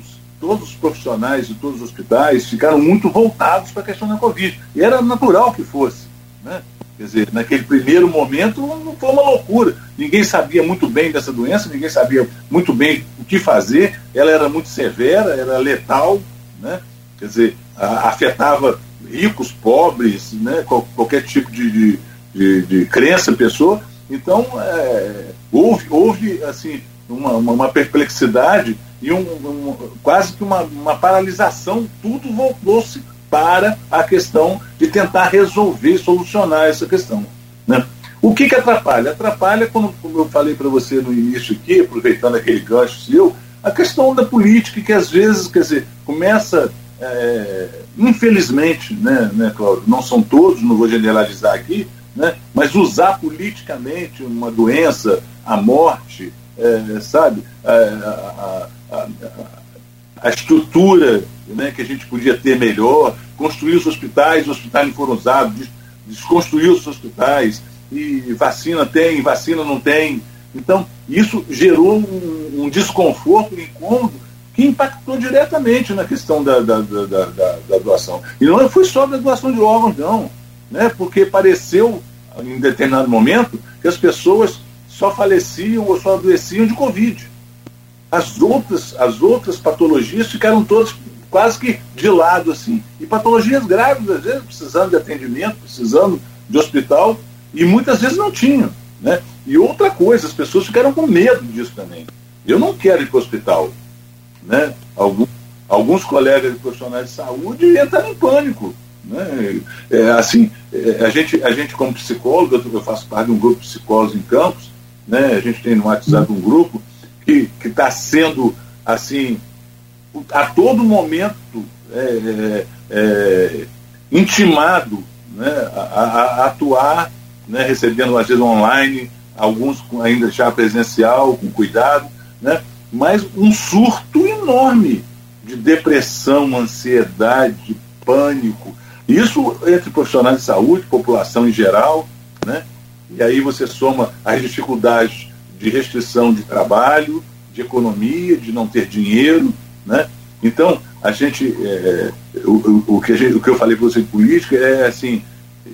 todos os profissionais de todos os hospitais ficaram muito voltados para a questão da Covid. E era natural que fosse. Né? Quer dizer, naquele primeiro momento não foi uma loucura. Ninguém sabia muito bem dessa doença, ninguém sabia muito bem o que fazer. Ela era muito severa, era letal, né? quer dizer, a, afetava ricos, pobres, né? qualquer tipo de, de, de, de crença, pessoa. Então, é, houve, houve assim, uma, uma, uma perplexidade e um, um, quase que uma, uma paralisação, tudo voltou-se para a questão de tentar resolver, solucionar essa questão. Né? O que, que atrapalha? Atrapalha, como, como eu falei para você no início aqui, aproveitando aquele gancho seu, a questão da política, que às vezes, quer dizer, começa, é, infelizmente, né, né, Cláudio, não são todos, não vou generalizar aqui, né, mas usar politicamente uma doença, a morte, é, sabe, a, a, a, a, estrutura né, que a gente podia ter melhor, construir os hospitais, os hospitais não foram usados, desconstruir os hospitais, e vacina tem, vacina não tem. Então, isso gerou um, um desconforto, um incômodo que impactou diretamente na questão da, da, da, da, doação. E não foi só da doação de órgãos, não, né, porque pareceu, em determinado momento, que as pessoas só faleciam ou só adoeciam de Covid. As outras, as outras patologias ficaram todas quase que de lado, assim. E patologias graves, às vezes, precisando de atendimento, precisando de hospital, e muitas vezes não tinham. Né? E outra coisa, as pessoas ficaram com medo disso também. Eu não quero ir para o hospital. Né? Alguns, alguns colegas de profissionais de saúde entram em pânico. Né? É, assim, é, a, gente, a gente, como psicólogo, eu faço parte de um grupo de psicólogos em campos, né? A gente tem no WhatsApp um grupo que está sendo assim a todo momento é, é, é, intimado né, a, a, atuar, né, recebendo às vezes online, alguns ainda já presencial, com cuidado, né, mas um surto enorme de depressão, ansiedade, pânico. Isso entre profissionais de saúde, população em geral, né? E aí você soma as dificuldades de restrição de trabalho, de economia, de não ter dinheiro, né? Então, a gente, é, o, o, que gente, o que eu falei para você de política é assim,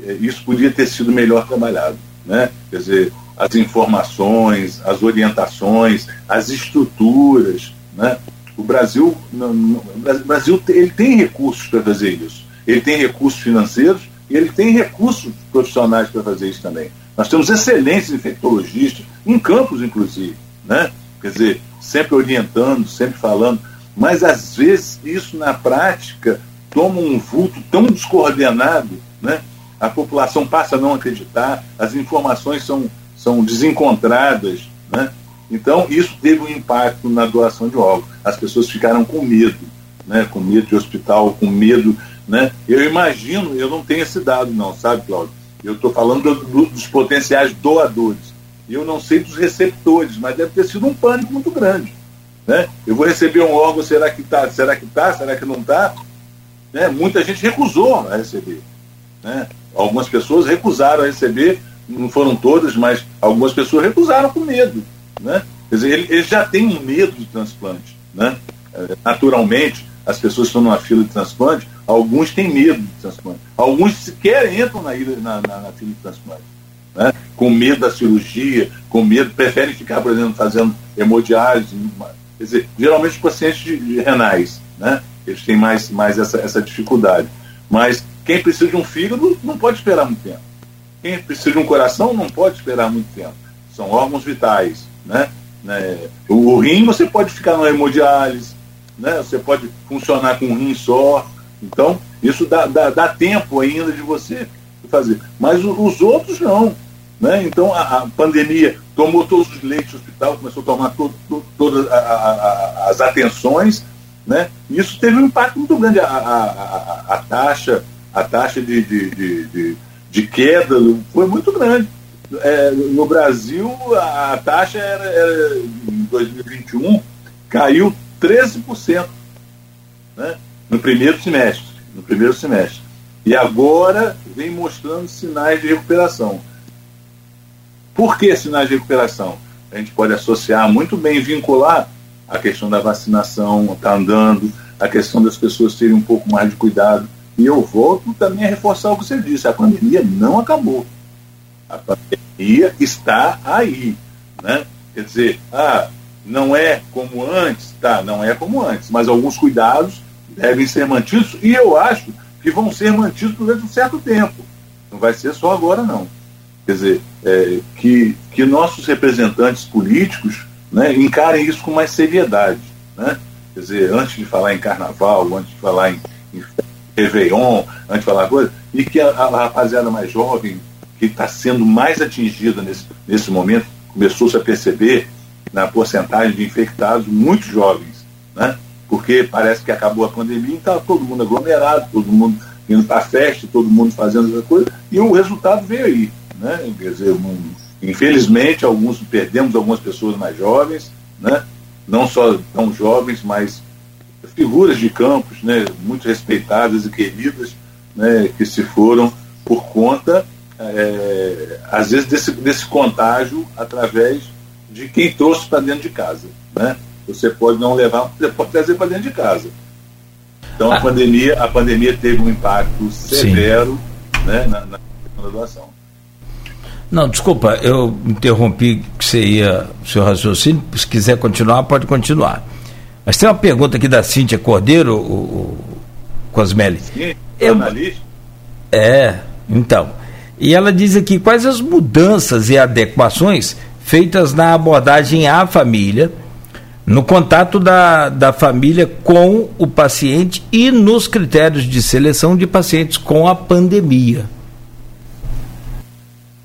é, isso podia ter sido melhor trabalhado, né? Quer dizer, as informações, as orientações, as estruturas, né? O Brasil, não, não, o Brasil ele tem recursos para fazer isso. Ele tem recursos financeiros e ele tem recursos profissionais para fazer isso também. Nós temos excelentes infectologistas, em campos inclusive, né? Quer dizer, sempre orientando, sempre falando, mas às vezes isso na prática toma um vulto tão descoordenado, né? a população passa a não acreditar, as informações são, são desencontradas, né? Então, isso teve um impacto na doação de órgãos. As pessoas ficaram com medo, né? com medo de hospital, com medo. Né? Eu imagino, eu não tenho esse dado, não, sabe, Cláudio? Eu estou falando do, do, dos potenciais doadores. Eu não sei dos receptores, mas deve ter sido um pânico muito grande. Né? Eu vou receber um órgão, será que está? Será que está? Será que não está? Né? Muita gente recusou a receber. Né? Algumas pessoas recusaram a receber, não foram todas, mas algumas pessoas recusaram com medo. Né? Quer dizer, eles já têm um medo de transplante. Né? É, naturalmente, as pessoas que estão numa fila de transplante, alguns têm medo de transplante. Alguns sequer entram na, na, na, na fila de transplante. Né? Com medo da cirurgia, com medo, preferem ficar, por exemplo, fazendo hemodiálise. Quer dizer, geralmente os pacientes de, de renais, né? eles têm mais, mais essa, essa dificuldade. Mas quem precisa de um fígado não pode esperar muito tempo. Quem precisa de um coração não pode esperar muito tempo. São órgãos vitais. Né? né? O, rim você pode ficar na hemodiálise, né? você pode funcionar com um rim só. Então, isso dá, dá, dá tempo ainda de você fazer. Mas os outros não. Né? Então, a, a, pandemia tomou todos os leitos do hospital, começou a tomar to, to, todas a, as atenções. Né? Isso teve um impacto muito grande. A, taxa, a taxa de, de, de, de, de queda foi muito grande é, no Brasil a taxa era, era, em 2021 caiu 13% né, no primeiro semestre. No primeiro semestre. E agora vem mostrando sinais de recuperação. Por que sinais de recuperação? A gente pode associar muito bem, vincular a questão da vacinação, está andando, a questão das pessoas terem um pouco mais de cuidado. E eu volto também a reforçar o que você disse: a pandemia não acabou. A pandemia está aí. Né? Quer dizer, ah, não é como antes, tá, não é como antes, mas alguns cuidados devem ser mantidos e eu acho que vão ser mantidos durante um certo tempo. Não vai ser só agora, não. Quer dizer, é, que, que nossos representantes políticos né, encarem isso com mais seriedade. Né? Quer dizer, antes de falar em carnaval, antes de falar em, em Réveillon, antes de falar coisa, e que a, a rapaziada mais jovem que está sendo mais atingida nesse, nesse momento, começou-se a perceber na porcentagem de infectados muito jovens, né? porque parece que acabou a pandemia e está todo mundo aglomerado, todo mundo indo para a festa, todo mundo fazendo essa coisa, e o resultado veio aí. Né? Quer dizer, um, infelizmente, alguns perdemos algumas pessoas mais jovens, né? não só tão jovens, mas figuras de campos, né? muito respeitadas e queridas, né? que se foram por conta é, às vezes, desse, desse contágio através de quem trouxe para dentro de casa. Né? Você pode não levar, você pode trazer para dentro de casa. Então, a, ah. pandemia, a pandemia teve um impacto severo né, na, na doação.
Não, desculpa, eu interrompi que você ia, seu raciocínio. Se quiser continuar, pode continuar. Mas tem uma pergunta aqui da Cíntia Cordeiro, o, o Cosmeli.
Sim, eu, analista?
É, então. E ela diz aqui quais as mudanças e adequações feitas na abordagem à família, no contato da, da família com o paciente e nos critérios de seleção de pacientes com a pandemia.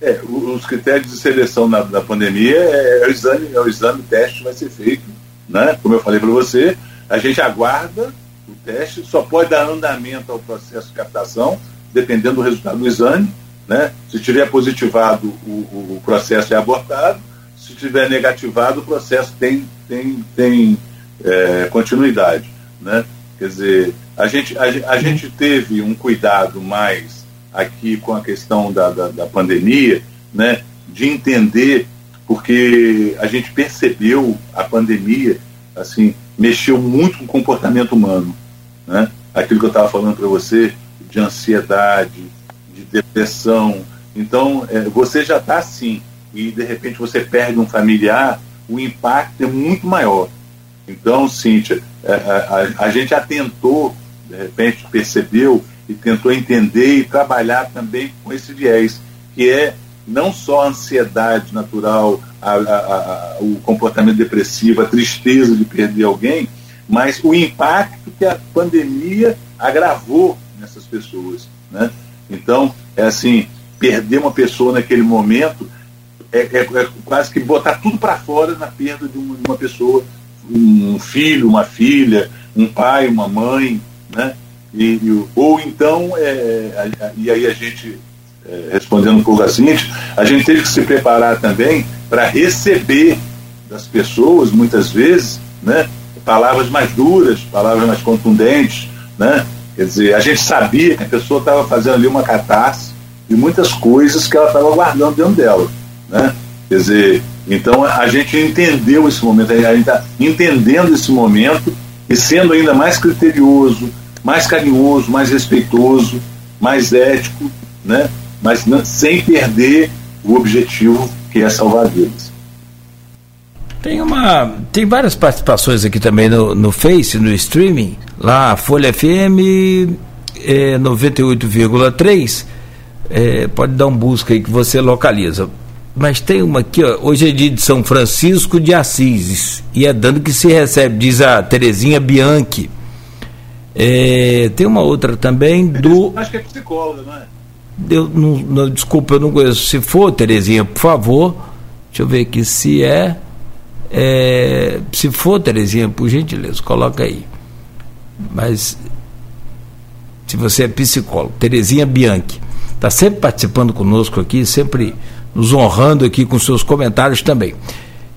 É, os critérios de seleção na, da pandemia é, é, o exame, é o exame, o teste vai ser feito, né? Como eu falei para você, a gente aguarda o teste, só pode dar andamento ao processo de captação, dependendo do resultado do exame, né? Se tiver positivado, o, o processo é abortado. Se tiver negativado, o processo tem, tem, tem é, continuidade. Né? Quer dizer, a gente, a, a, gente teve um cuidado mais aqui com a questão da, da, da pandemia, né? de entender, porque a gente percebeu a pandemia, assim, mexeu muito com o comportamento humano. Né? Aquilo que eu estava falando para você, de ansiedade, de depressão. Então, é, você já está assim, e de repente você perde um familiar, o impacto é muito maior. Então, Cíntia, é, a, a, a gente atentou, de repente percebeu e tentou entender e trabalhar também com esse viés, que é não só a ansiedade natural, a, a, o comportamento depressivo, a tristeza de perder alguém, mas o impacto que a pandemia agravou nessas pessoas. Né? Então, é assim, perder uma pessoa naquele momento é, é, é quase que botar tudo para fora na perda de uma, de uma, pessoa, um filho, uma filha, um pai, uma mãe, né? E, e ou então, é, a, a, e aí a gente, é, respondendo um pouco assim, a gente teve que se preparar também para receber das pessoas, muitas vezes, né? Palavras mais duras, palavras mais contundentes, né? Quer dizer, a gente sabia que a pessoa estava fazendo ali uma catarse de muitas coisas que ela estava guardando dentro dela. Né? Quer dizer, então a gente entendeu esse momento, a gente está entendendo esse momento e sendo ainda mais criterioso, mais carinhoso, mais respeitoso, mais ético, né? mas não, sem perder o objetivo que é salvar vidas.
Tem uma. Tem várias participações aqui também no, no Face, no streaming. Lá, Folha FM é, 98,3. É, pode dar um busca aí que você localiza. Mas tem uma aqui, ó, hoje é dia de São Francisco de Assis. E é dando que se recebe, diz a Terezinha Bianchi. É, tem uma outra também do.
Acho que é psicóloga, não é?
Eu, não, não, desculpa, eu não conheço. Se for, Terezinha, por favor, deixa eu ver aqui se é. É, se for, Terezinha, por gentileza, coloca aí. Mas, se você é psicólogo, Terezinha Bianchi, está sempre participando conosco aqui, sempre nos honrando aqui com seus comentários também.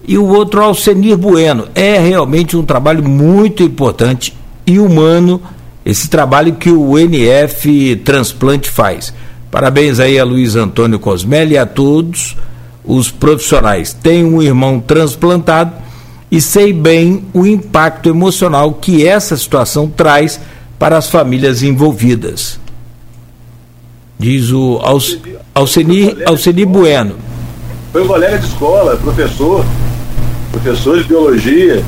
E o outro, Alcenir Bueno. É realmente um trabalho muito importante e humano, esse trabalho que o NF Transplante faz. Parabéns aí a Luiz Antônio Cosmelli e a todos os profissionais. Tenho um irmão transplantado e sei bem o impacto emocional que essa situação traz para as famílias envolvidas. Diz o Alceni, Alceni Bueno.
Foi um colega de escola, professor, professor de biologia,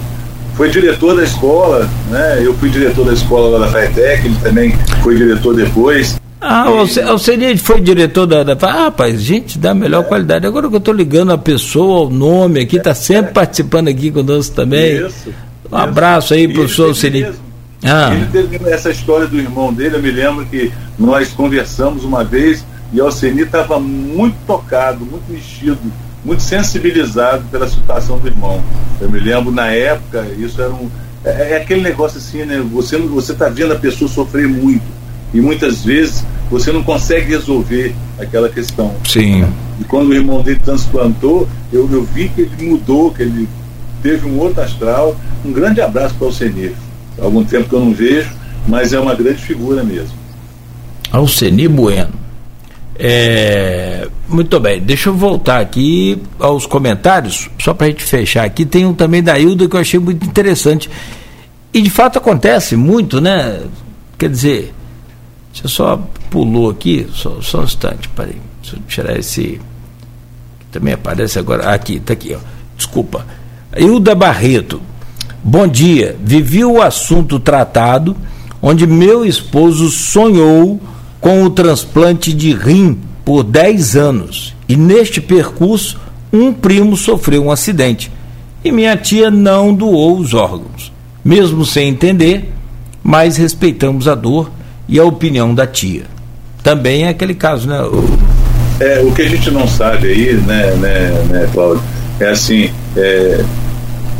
foi diretor da escola, né? Eu fui diretor da escola lá da FATEC, ele também foi diretor depois.
Ah, o Alceni foi diretor da, da. Ah, rapaz, gente, dá melhor é. qualidade. Agora que eu estou ligando a pessoa, o nome aqui, está sempre é. participando aqui conosco também. Isso. Um abraço aí, professor Alceni.
Ah. Ele teve essa história do irmão dele, eu me lembro que nós conversamos uma vez e Alceni estava muito tocado, muito mexido, muito sensibilizado pela situação do irmão. Eu me lembro na época, isso era um. É, é aquele negócio assim, né? Você você está vendo a pessoa sofrer muito e muitas vezes você não consegue resolver aquela questão.
Sim.
E quando o irmão dele transplantou, eu, eu vi que ele mudou, que ele teve um outro astral. Um grande abraço para o Alcenir. Há algum tempo que eu não vejo, mas é uma grande figura mesmo.
Alcenir Bueno. É, muito bem, deixa eu voltar aqui aos comentários, só para a gente fechar aqui. Tem um também da Hilda que eu achei muito interessante. E de fato acontece muito, né? Quer dizer, você só pulou aqui, só, só um instante, parei. Deixa eu tirar esse. Também aparece agora. Aqui, está aqui, ó. Desculpa. Hilda Barreto. Bom dia. Vivi o assunto tratado, onde meu esposo sonhou com o transplante de rim por 10 anos. E neste percurso, um primo sofreu um acidente. E minha tia não doou os órgãos. Mesmo sem entender, mas respeitamos a dor e a opinião da tia. Também é aquele caso, né? O...
É, o que a gente não sabe aí, né, né, né Cláudio, é assim, é,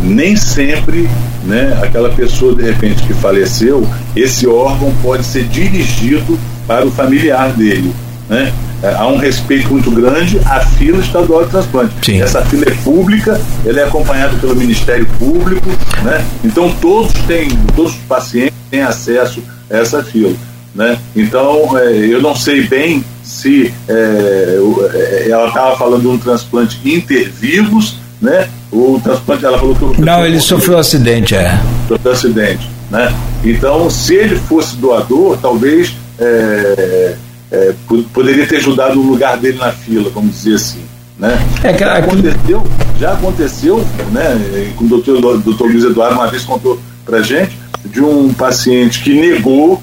nem sempre né, aquela pessoa de repente que faleceu, esse órgão pode ser dirigido para o familiar dele. Né? É, há um respeito muito grande à fila estadual de transplante. Sim. Essa fila é pública, ela é acompanhada pelo Ministério Público, né? então todos têm, todos os pacientes têm acesso a essa fila. Né? Então, é, eu não sei bem se é, é ela estava falando de um transplante intervivos, né? O transplante, ela falou que
Não, ele sofreu um acidente, é.
Sofreu acidente, né? Então, se ele fosse doador, talvez é, é, poderia ter ajudado o lugar dele na fila, vamos dizer assim. Né? É, já, aconteceu, já aconteceu, né? Com o doutor, doutor Luiz Eduardo uma vez contou pra gente de um paciente que negou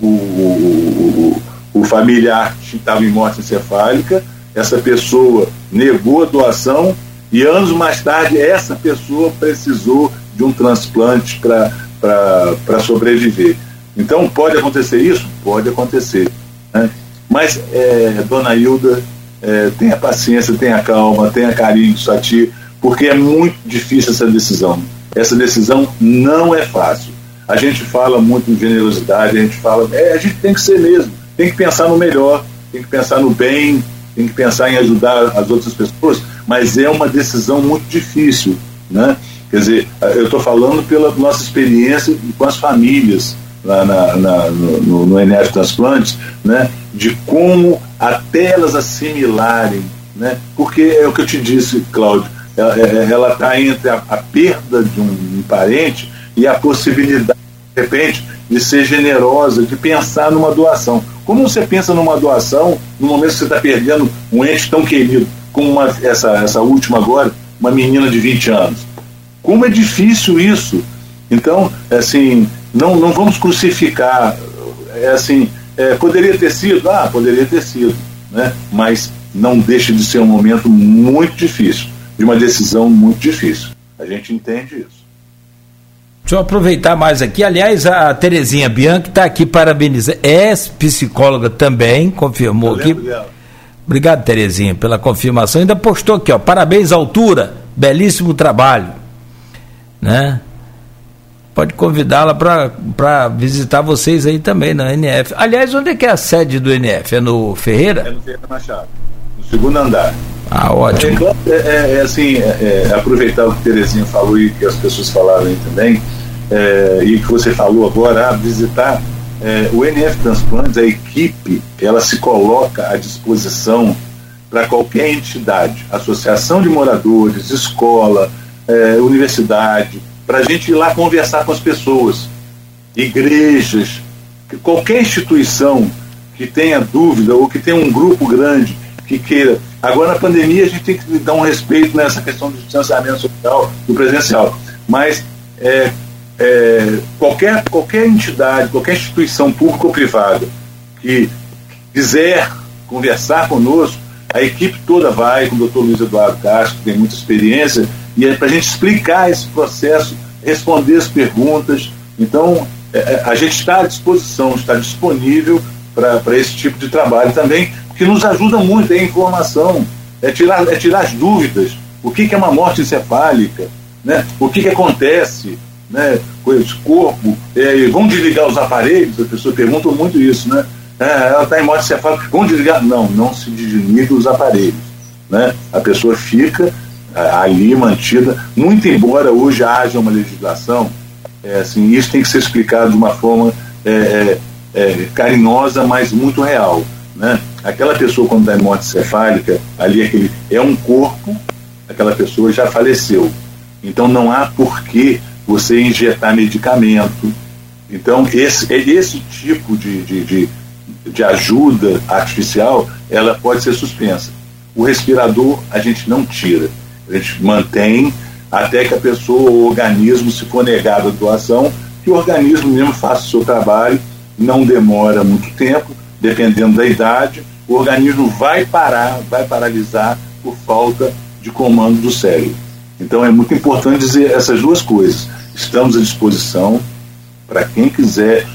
o, o, o familiar estava em morte encefálica, essa pessoa negou a doação e anos mais tarde essa pessoa precisou de um transplante para sobreviver. Então pode acontecer isso? Pode acontecer. Né? Mas, é, dona Hilda, é, tenha paciência, tenha calma, tenha carinho disso a ti, porque é muito difícil essa decisão. Essa decisão não é fácil. A gente fala muito em generosidade, a gente fala, é, a gente tem que ser mesmo, tem que pensar no melhor, tem que pensar no bem, tem que pensar em ajudar as outras pessoas, mas é uma decisão muito difícil, né? Quer dizer, eu estou falando pela nossa experiência com as famílias lá na, na, no, no NF Transplantes, né? De como até elas assimilarem, né? Porque é o que eu te disse, Cláudio, ela está entre a, a, perda de um, um parente e a possibilidade, de repente, de ser generosa, de pensar numa doação. Como você pensa numa doação no momento que você está perdendo um ente tão querido, como uma, essa, essa última agora, uma menina de 20 anos? Como é difícil isso. Então, assim, não, não vamos crucificar. É assim, é, poderia ter sido? Ah, poderia ter sido. Né? Mas não deixa de ser um momento muito difícil, de uma decisão muito difícil. A gente entende isso.
Deixa eu aproveitar mais aqui. Aliás, a Terezinha Bianchi está aqui parabenizando. É psicóloga também, confirmou aqui. Obrigado, Terezinha, pela confirmação. Ainda postou aqui, ó. Parabéns, altura. Belíssimo trabalho. Né? Pode convidá-la para visitar vocês aí também na NF. Aliás, onde é que é a sede do NF? É no Ferreira?
É no Ferreira Machado, no segundo andar.
Ah, ótimo.
É, é, é assim, é, é, aproveitar o que Terezinha falou e que as pessoas falaram aí também, é, e que você falou agora, ah, visitar é, o NF Transplantes, a equipe, ela se coloca à disposição para qualquer entidade, associação de moradores, escola, é, universidade, para a gente ir lá conversar com as pessoas, igrejas, qualquer instituição que tenha dúvida ou que tenha um grupo grande que queira. Agora, na pandemia, a gente tem que dar um respeito nessa questão do distanciamento social, do presencial. Mas é, é, qualquer, qualquer entidade, qualquer instituição pública ou privada que quiser conversar conosco, a equipe toda vai, com o doutor Luiz Eduardo Castro, que tem muita experiência, e é para a gente explicar esse processo, responder as perguntas. Então, é, é, a gente está à disposição, está disponível para esse tipo de trabalho também, que nos ajuda muito, é a informação, é tirar, é tirar as dúvidas. O que, que é uma morte encefálica? Né? O que, que acontece? né, com esse corpo, é, vão desligar os aparelhos, as pessoas perguntam muito isso, né? É, ela está em morte cefálica, vão desligar? Não, não se desliga os aparelhos. Né? A pessoa fica ali mantida, muito embora hoje haja uma legislação, é, assim, isso tem que ser explicado de uma forma é, é, é carinhosa, mas muito real. Né? Aquela pessoa, quando em morte cefálica, ali aquele, é um corpo, aquela pessoa já faleceu. Então não há porquê você injetar medicamento. Então, esse, esse tipo de, de, de, de ajuda artificial, ela pode ser suspensa. O respirador a gente não tira, a gente mantém até que a pessoa, o organismo, se for negado a doação, que o organismo mesmo faça o seu trabalho, não demora muito tempo, dependendo da idade, o organismo vai parar, vai paralisar por falta de comando do cérebro. Então é muito importante dizer essas duas coisas. Estamos à disposição para quem quiser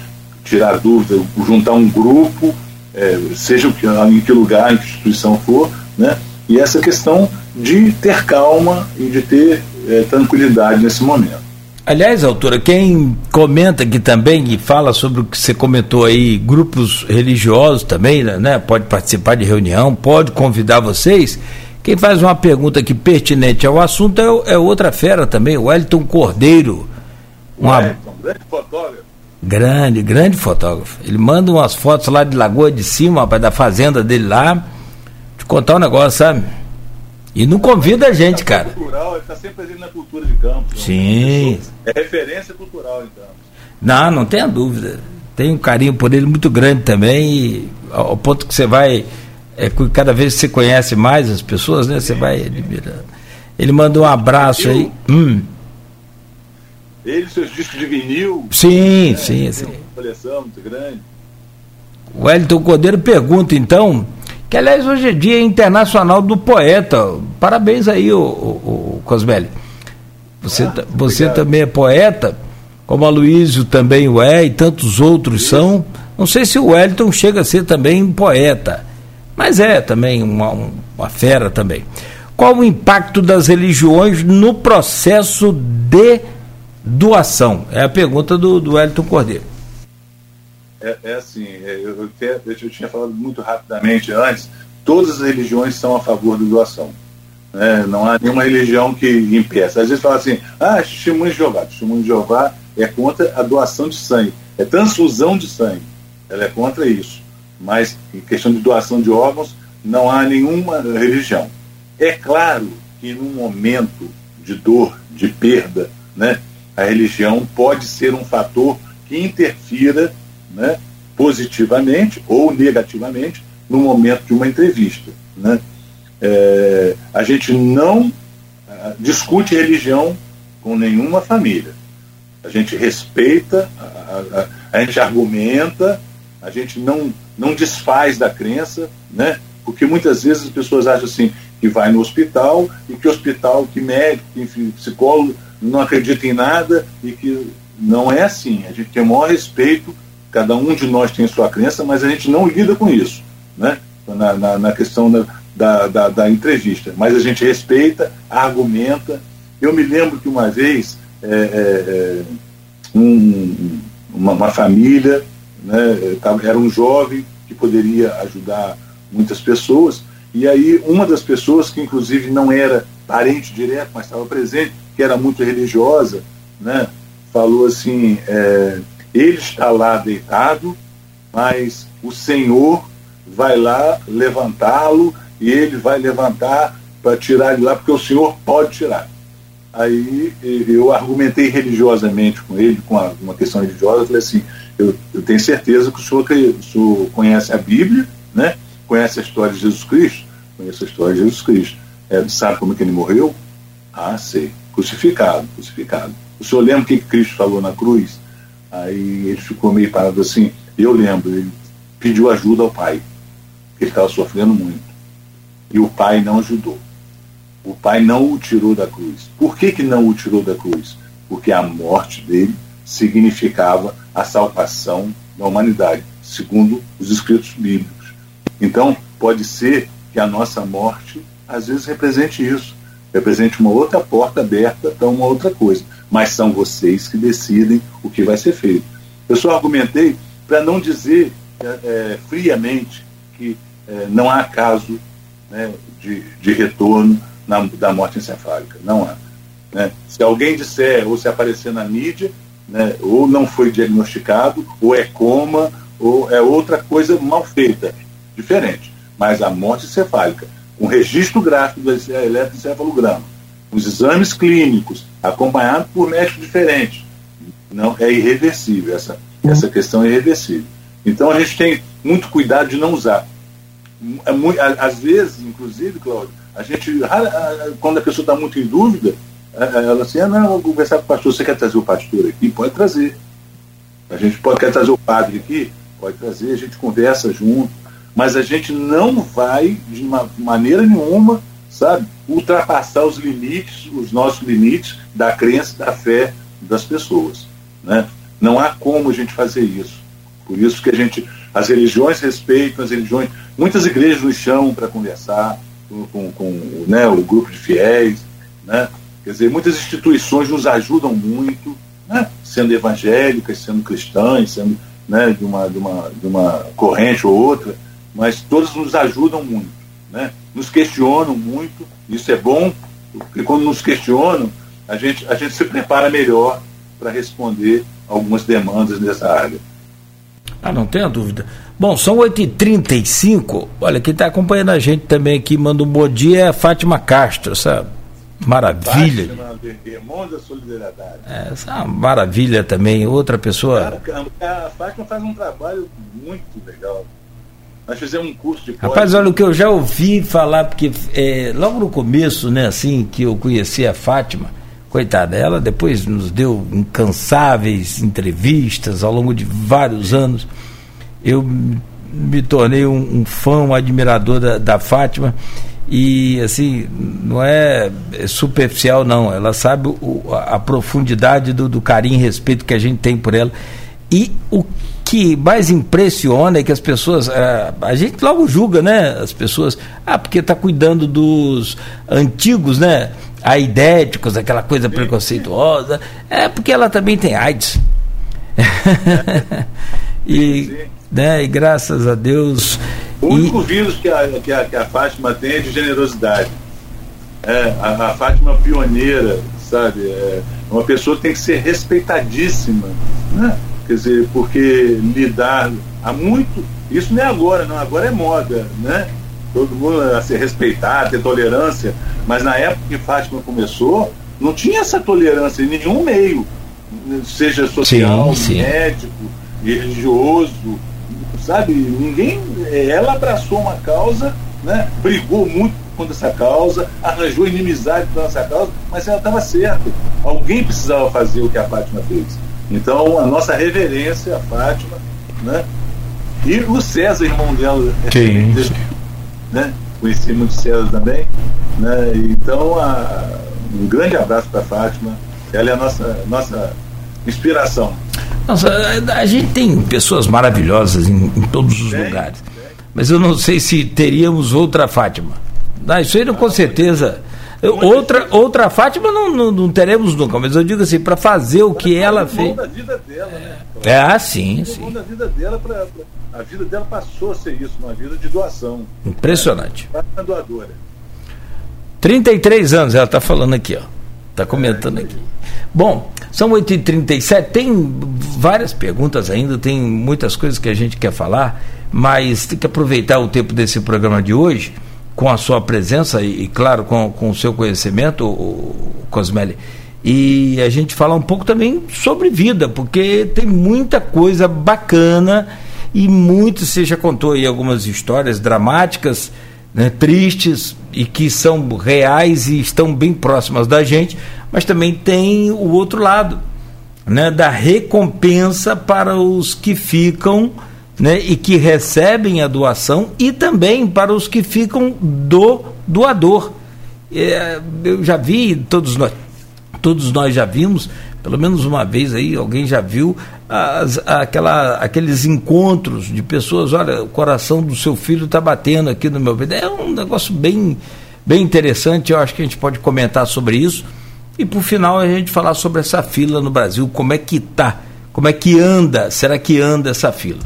tirar dúvida, juntar um grupo, é, seja em que lugar, em que instituição for, né? E essa questão de ter calma e de ter é, tranquilidade nesse momento.
Aliás, autora, quem comenta aqui também e fala sobre o que você comentou aí, grupos religiosos também, né? Pode participar de reunião, pode convidar vocês. Quem faz uma pergunta aqui pertinente ao assunto é, é outra fera também, o Wellington Cordeiro. Uma... Wellington, grande fotógrafo. Grande, grande fotógrafo. Ele manda umas fotos lá de Lagoa de Cima, rapaz, da fazenda dele lá. Te contar um negócio, sabe? E não convida a gente, cara.
Cultural, ele está sempre presente na cultura de Campos.
Sim.
É referência cultural em Campos.
Não, não tenha dúvida. Tem um carinho por ele muito grande também, e ao ponto que você vai é, cada vez que você conhece mais as pessoas, né? Você vai admirando. Ele mandou um abraço aí. Hum.
Ele, seus discos de vinil.
Sim, né? sim, sim. Uma
coleção muito grande.
O Wellington Cordeiro pergunta, então, que aliás hoje é dia internacional do poeta. Parabéns aí, o, o, o Cosmelli. Você, ah, você também é poeta, como a Luísio também o é, e tantos outros Isso. são, Não sei se o Wellington chega a ser também um poeta, mas é também uma, uma fera também. Qual o impacto das religiões no processo de doação? É a pergunta do, do Wellington Cordeiro.
É, é assim, é, eu, eu, eu, tinha falado muito rapidamente antes, todas as religiões são a favor da doação. Né? Não há nenhuma religião que impeça. Às vezes fala assim, ah, testemunho de Jeová. Testemunho de Jeová é contra a doação de sangue, é transfusão de sangue. Ela é contra isso. Mas em questão de doação de órgãos, não há nenhuma religião. É claro que num momento de dor, de perda, né, a religião pode ser um fator que interfira né, positivamente ou negativamente no momento de uma entrevista. Né? É, a gente não uh, discute religião com nenhuma família. A gente respeita, a, a, a, gente argumenta, a gente não, não desfaz da crença, né? porque muitas vezes as pessoas acham assim que vai no hospital e que hospital, que médico, que psicólogo não acredita em nada e que não é assim. A gente tem o maior respeito, cada um de nós tem sua crença, mas a gente não lida com isso, né? na, na, na questão da, da, da, da, entrevista. Mas a gente respeita, argumenta. Eu me lembro que uma vez é, é, é um, uma, uma, família, né, era um jovem que poderia ajudar muitas pessoas, e aí uma das pessoas, que inclusive não era parente direto, mas estava presente, que era muito religiosa, né, falou assim: é, ele está lá deitado, mas o Senhor vai lá levantá-lo e ele vai levantar para tirar ele lá, porque o senhor pode tirar. Aí eu argumentei religiosamente com ele, com uma questão religiosa, falei assim, eu, eu tenho certeza que o senhor, o senhor conhece a Bíblia, né? conhece a história de Jesus Cristo, conhece a história de Jesus Cristo. É, sabe como é que ele morreu? Ah, sei. Crucificado, crucificado. O senhor lembra o que Cristo falou na cruz? Aí ele ficou meio parado assim. Eu lembro, ele pediu ajuda ao Pai ele estava sofrendo muito. E o pai não ajudou. O pai não o tirou da cruz. Por que, que não o tirou da cruz? Porque a morte dele significava a salvação da humanidade, segundo os escritos bíblicos. Então, pode ser que a nossa morte, às vezes, represente isso, represente uma outra porta aberta para uma outra coisa. Mas são vocês que decidem o que vai ser feito. Eu só argumentei para não dizer é, friamente que é, não há caso né, de, de retorno na, da morte encefálica. Não há. Né? Se alguém disser ou se aparecer na mídia, né, ou não foi diagnosticado, ou é coma, ou é outra coisa mal feita, diferente. Mas a morte encefálica, com registro gráfico do eletroencefalograma, os exames clínicos, acompanhado por médicos diferentes, não é irreversível. Essa, essa questão é irreversível. Então a gente tem muito cuidado de não usar é muito, às vezes, inclusive, Cláudio, a gente, quando a pessoa está muito em dúvida, ela assim, ah, não, vou conversar com o pastor, você quer trazer o pastor aqui? Pode trazer. A gente pode quer trazer o padre aqui? Pode trazer, a gente conversa junto, mas a gente não vai, de maneira nenhuma, sabe, ultrapassar os limites, os nossos limites da crença, da fé das pessoas. Né? Não há como a gente fazer isso. Por isso que a gente, as religiões respeitam, as religiões, muitas igrejas nos chamam para conversar com, com, com né, o grupo de fiéis, né? Quer dizer, muitas instituições nos ajudam muito, né? sendo evangélicas, sendo cristãs, sendo né, de, uma, de, uma, de uma corrente ou outra, mas todas nos ajudam muito, né? nos questionam muito, isso é bom, porque quando nos questionam, a gente, a gente se prepara melhor para responder algumas demandas nessa área.
Ah, não tenha dúvida. Bom, são 8h35. Olha, quem está acompanhando a gente também aqui, manda um bom dia, é a Fátima Castro, essa maravilha. Fátima, da Solidariedade. É, essa é maravilha também, outra pessoa.
Cara, a Fátima faz um trabalho muito legal. Nós fizemos um curso de
Rapaz, olha o que eu já ouvi falar, porque é, logo no começo, né, assim, que eu conheci a Fátima, Coitada, ela depois nos deu incansáveis entrevistas ao longo de vários anos. Eu me tornei um, um fã, um admirador da, da Fátima e assim não é superficial não ela sabe o, a profundidade do, do, carinho e respeito que a gente tem por ela e o que mais impressiona é que as pessoas. A, a gente logo julga, né? As pessoas. Ah, porque está cuidando dos antigos, né? Aidéticos, aquela coisa preconceituosa. É porque ela também tem AIDS. [laughs] e, né, e graças a Deus.
O único e... vírus que a, que, a, que a Fátima tem é de generosidade. É, a, a Fátima pioneira, sabe? É uma pessoa que tem que ser respeitadíssima, né? Quer dizer, porque lidar há muito. Isso não é agora, não. Agora é moda, né? Todo mundo a se respeitar, ter tolerância. Mas na época que Fátima começou, não tinha essa tolerância em nenhum meio, seja social, sim, sim. médico, religioso, sabe? Ninguém. Ela abraçou uma causa, né? brigou muito contra essa causa, arranjou inimizade contra essa causa, mas ela estava certa. Alguém precisava fazer o que a Fátima fez. Então, a nossa reverência a Fátima, né? E o César, irmão dela,
Sim.
né? Conheci muito César também, né? Então, a, um grande abraço para a Fátima. Ela é a nossa, nossa inspiração.
Nossa, a, a gente tem pessoas maravilhosas em, em todos os tem, lugares. Tem. Mas eu não sei se teríamos outra Fátima. Ah, isso aí não, com certeza Outra, outra Fátima não, não, não, teremos nunca, mas eu digo assim, para fazer o que ela fez.
da vida dela, né?
É, ah, sim, sim.
da vida dela pra, pra, a vida dela passou a ser isso, uma vida de doação.
Impressionante.
É, doadora.
33 anos, ela está falando aqui, ó. Está comentando é, aqui. Bom, são 8h37, tem várias perguntas ainda, tem muitas coisas que a gente quer falar, mas tem que aproveitar o tempo desse programa de hoje com a sua presença e, e claro, com, com o seu conhecimento, o, Cosmeli, e a gente falar um pouco também sobre vida, porque tem muita coisa bacana e muito, você já contou aí algumas histórias dramáticas, né, tristes e que são reais e estão bem próximas da gente, mas também tem o outro lado, né, da recompensa para os que ficam né, e que recebem a doação e também para os que ficam do doador. É, eu já vi, todos nós, todos nós já vimos, pelo menos uma vez aí, alguém já viu as, aquela, aqueles encontros de pessoas, olha, o coração do seu filho está batendo aqui no meu peito. É um negócio bem, bem interessante, eu acho que a gente pode comentar sobre isso. E por final a gente falar sobre essa fila no Brasil, como é que tá, como é que anda, será que anda essa fila?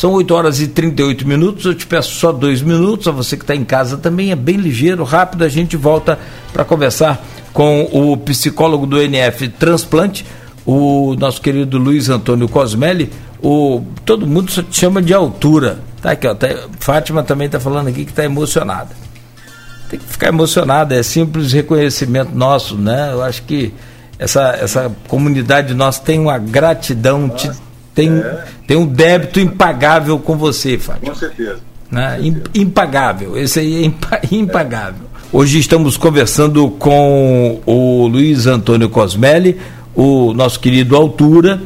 São 8 horas e 38 minutos. Eu te peço só dois minutos. A você que está em casa também é bem ligeiro, rápido. A gente volta para conversar com o psicólogo do NF Transplante, o nosso querido Luiz Antônio Cosmelli. O, todo mundo te chama de altura. Tá aqui, ó, tá, Fátima também está falando aqui que está emocionada. Tem que ficar emocionada, é simples reconhecimento nosso, né? Eu acho que essa, essa comunidade nossa tem uma gratidão. Te, tem, é. tem um débito impagável com você, Fábio.
Com certeza.
Né? Com certeza. Impagável, esse aí é [laughs] impagável. Hoje estamos conversando com o Luiz Antônio Cosmelli, o nosso querido Altura,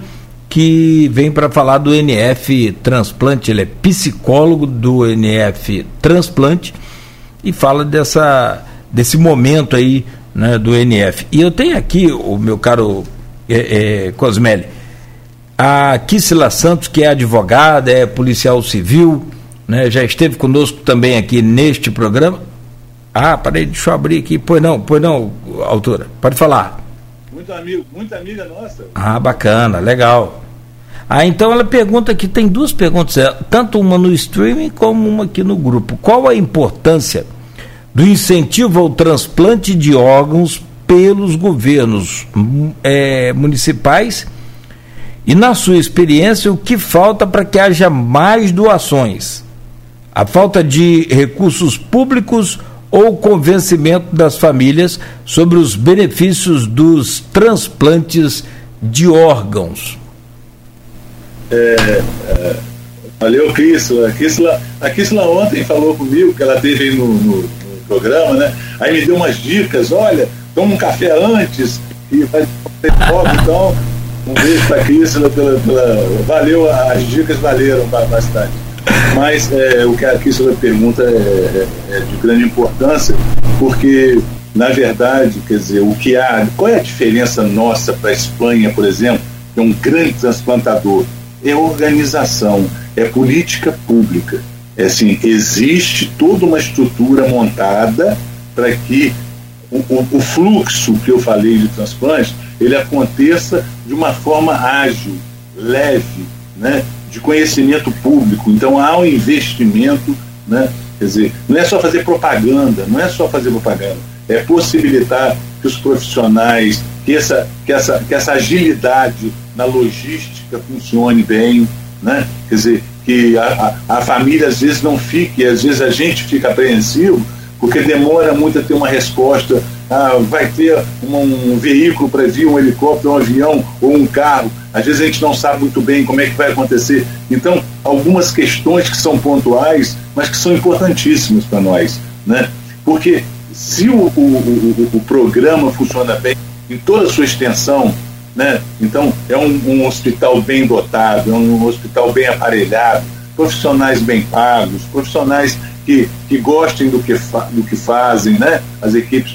que vem para falar do NF Transplante. Ele é psicólogo do NF Transplante e fala dessa, desse momento aí né, do NF. E eu tenho aqui, o meu caro é, é, Cosmelli, a Kissila Santos, que é advogada, é policial civil, né, já esteve conosco também aqui neste programa. Ah, parei, deixa eu abrir aqui. Pois não, pois não, autora, pode falar.
Muito amigo, muita amiga nossa.
Ah, bacana, legal. Ah, então ela pergunta aqui, tem duas perguntas, é, tanto uma no streaming como uma aqui no grupo. Qual a importância do incentivo ao transplante de órgãos pelos governos é, municipais e, na sua experiência, o que falta para que haja mais doações? A falta de recursos públicos ou convencimento das famílias sobre os benefícios dos transplantes de órgãos?
É, é, valeu, Cris. A Kisla, ontem falou comigo, que ela teve aí no, no, no, programa, né? Aí me deu umas dicas, olha, toma um café antes e vai ter então um beijo para a Cristina pela, pela, Valeu, as dicas valeram bastante. Mas é, o que a Cristina pergunta é, é, é, de grande importância, porque, na verdade, quer dizer, o que há. Qual é a diferença nossa para a Espanha, por exemplo, que é um grande transplantador? é organização, é política pública. É assim, existe toda uma estrutura montada para que o, o, o, fluxo que eu falei de transplante ele aconteça de uma forma ágil, leve, né, de conhecimento público. Então há um investimento, né, quer dizer, não é só fazer propaganda, não é só fazer propaganda, é possibilitar que os profissionais, que essa, que essa, que essa agilidade na logística funcione bem, né? quer dizer, que a, a, a família às vezes não fique, às vezes a gente fica apreensivo, porque demora muito a ter uma resposta. Ah, vai ter um, um veículo para vir, um helicóptero, um avião ou um carro. Às vezes a gente não sabe muito bem como é que vai acontecer. Então, algumas questões que são pontuais, mas que são importantíssimas para nós. Né? Porque se o, o, o, o, programa funciona bem em toda a sua extensão, né? então é um, um hospital bem dotado, é um hospital bem aparelhado, profissionais bem pagos, profissionais que, que gostem do que, fa, do que fazem, né? As equipes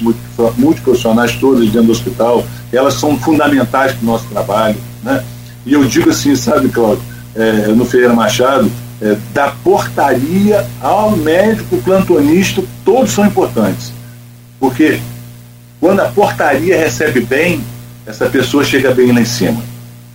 multiprofissionais todas dentro do hospital, elas são fundamentais para o nosso trabalho, né? E eu digo assim, sabe, Cláudio, é, no Ferreira Machado, é, da portaria ao médico plantonista, todos são importantes. Porque quando a portaria recebe bem, essa pessoa chega bem lá em cima.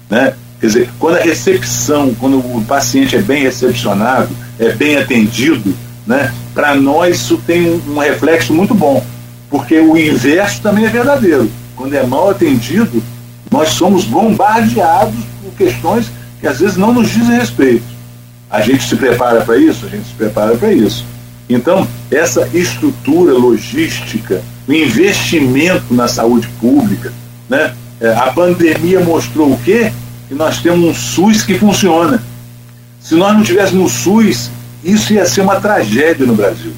Né? Quer dizer, quando a recepção, quando o paciente é bem recepcionado, é bem atendido, né? Para nós isso tem um, reflexo muito bom, porque o inverso também é verdadeiro. Quando é mal atendido, nós somos bombardeados por questões que às vezes não nos dizem respeito. A gente se prepara para isso? A gente se prepara para isso. Então, essa estrutura logística, o investimento na saúde pública, né? É, a pandemia mostrou o quê? Que nós temos um SUS que funciona. Se nós não tivéssemos um SUS, isso ia ser uma tragédia no Brasil.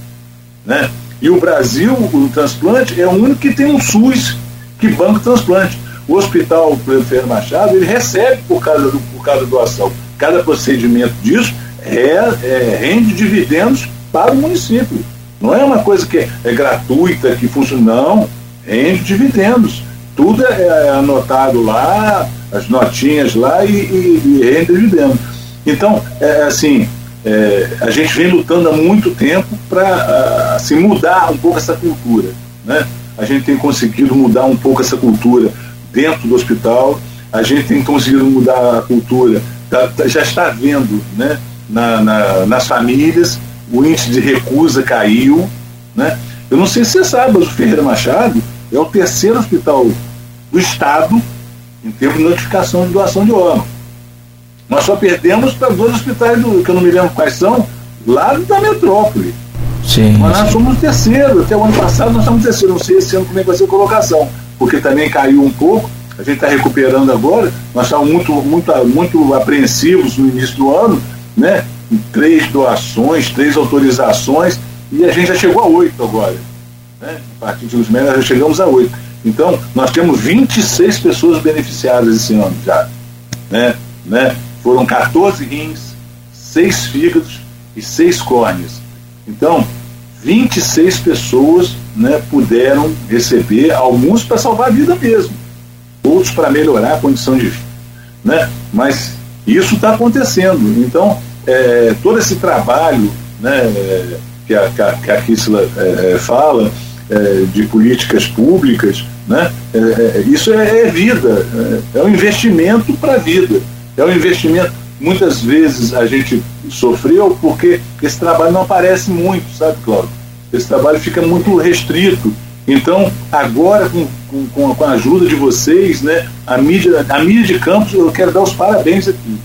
Né? E o Brasil, o transplante, é o único que tem um SUS que banca o transplante. O hospital Ferreira Machado, ele recebe por cada, por cada doação. Cada procedimento disso é, é, rende dividendos para o município. Não é uma coisa que é, é gratuita, que funciona, não. Rende dividendos. Tudo é, é anotado lá, as notinhas lá e, e, e rende dividendos. Então, é assim, é, a gente vem lutando há muito tempo para assim, mudar um pouco essa cultura. Né? A gente tem conseguido mudar um pouco essa cultura dentro do hospital, a gente tem conseguido mudar a cultura, tá, já está vendo né, na, na, nas famílias, o índice de recusa caiu. Né? Eu não sei se você sabe, mas o Ferreira Machado é o terceiro hospital do Estado em termos de notificação de doação de órgãos. Nós só perdemos para dois hospitais, do, que eu não me lembro quais são, lá da metrópole.
Sim,
Mas nós somos terceiro, até o ano passado nós somos terceiro, não sei esse ano como é que vai ser a colocação, porque também caiu um pouco, a gente está recuperando agora, nós estávamos muito, muito, muito apreensivos no início do ano, né? Três doações, três autorizações, e a gente já chegou a oito agora. Né? A partir de uns meses já chegamos a oito. Então, nós temos 26 pessoas beneficiadas esse ano já. Né? Né? Foram 14 rins, 6 fígados e 6 córneas. Então, 26 pessoas né, puderam receber, alguns para salvar a vida mesmo, outros para melhorar a condição de vida. Né? Mas isso está acontecendo. Então, é, todo esse trabalho né, que a, que a Kissla é, fala, é, de políticas públicas, né, é, é, isso é, é vida, é, um investimento para a vida. É um investimento. Muitas vezes a gente sofreu porque esse trabalho não aparece muito, sabe, Cláudio? Esse trabalho fica muito restrito. Então, agora, com, com, com a ajuda de vocês, né, a mídia, a mídia de campos, eu quero dar os parabéns aqui,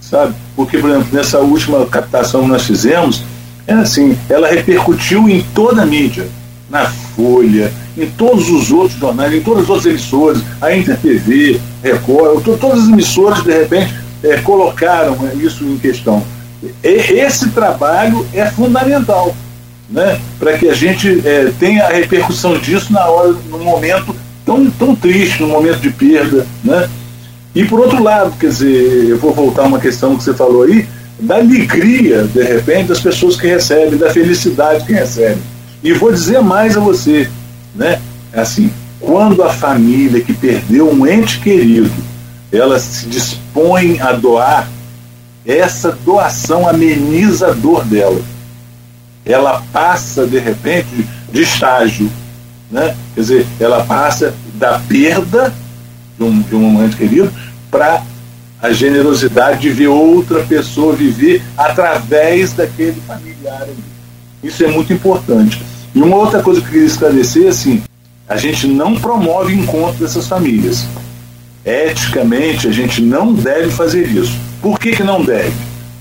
sabe? Porque, por exemplo, nessa última captação que nós fizemos, é assim, ela repercutiu em toda a mídia, na Folha, em todos os outros jornais, em todas as outras emissoras, a InterTV, Record, todas as emissoras, de repente, é, colocaram isso em questão. E, esse trabalho é fundamental né, para que a gente é, tenha a repercussão disso na hora, no momento tão, tão triste, no momento de perda. Né? E por outro lado, quer dizer, eu vou voltar a uma questão que você falou aí, da alegria, de repente, das pessoas que recebem, da felicidade que recebem. E vou dizer mais a você, né? Assim, quando a família que perdeu um ente querido, ela se dispõe a doar, essa doação ameniza a dor dela. Ela passa, de repente, de estágio. Né? Quer dizer, ela passa da perda de um, de um momento querido para a generosidade de ver outra pessoa viver através daquele familiar. Isso é muito importante. E uma outra coisa que eu queria esclarecer, assim, a gente não promove encontro dessas famílias. Eticamente, a gente não deve fazer isso. Por que, que não deve?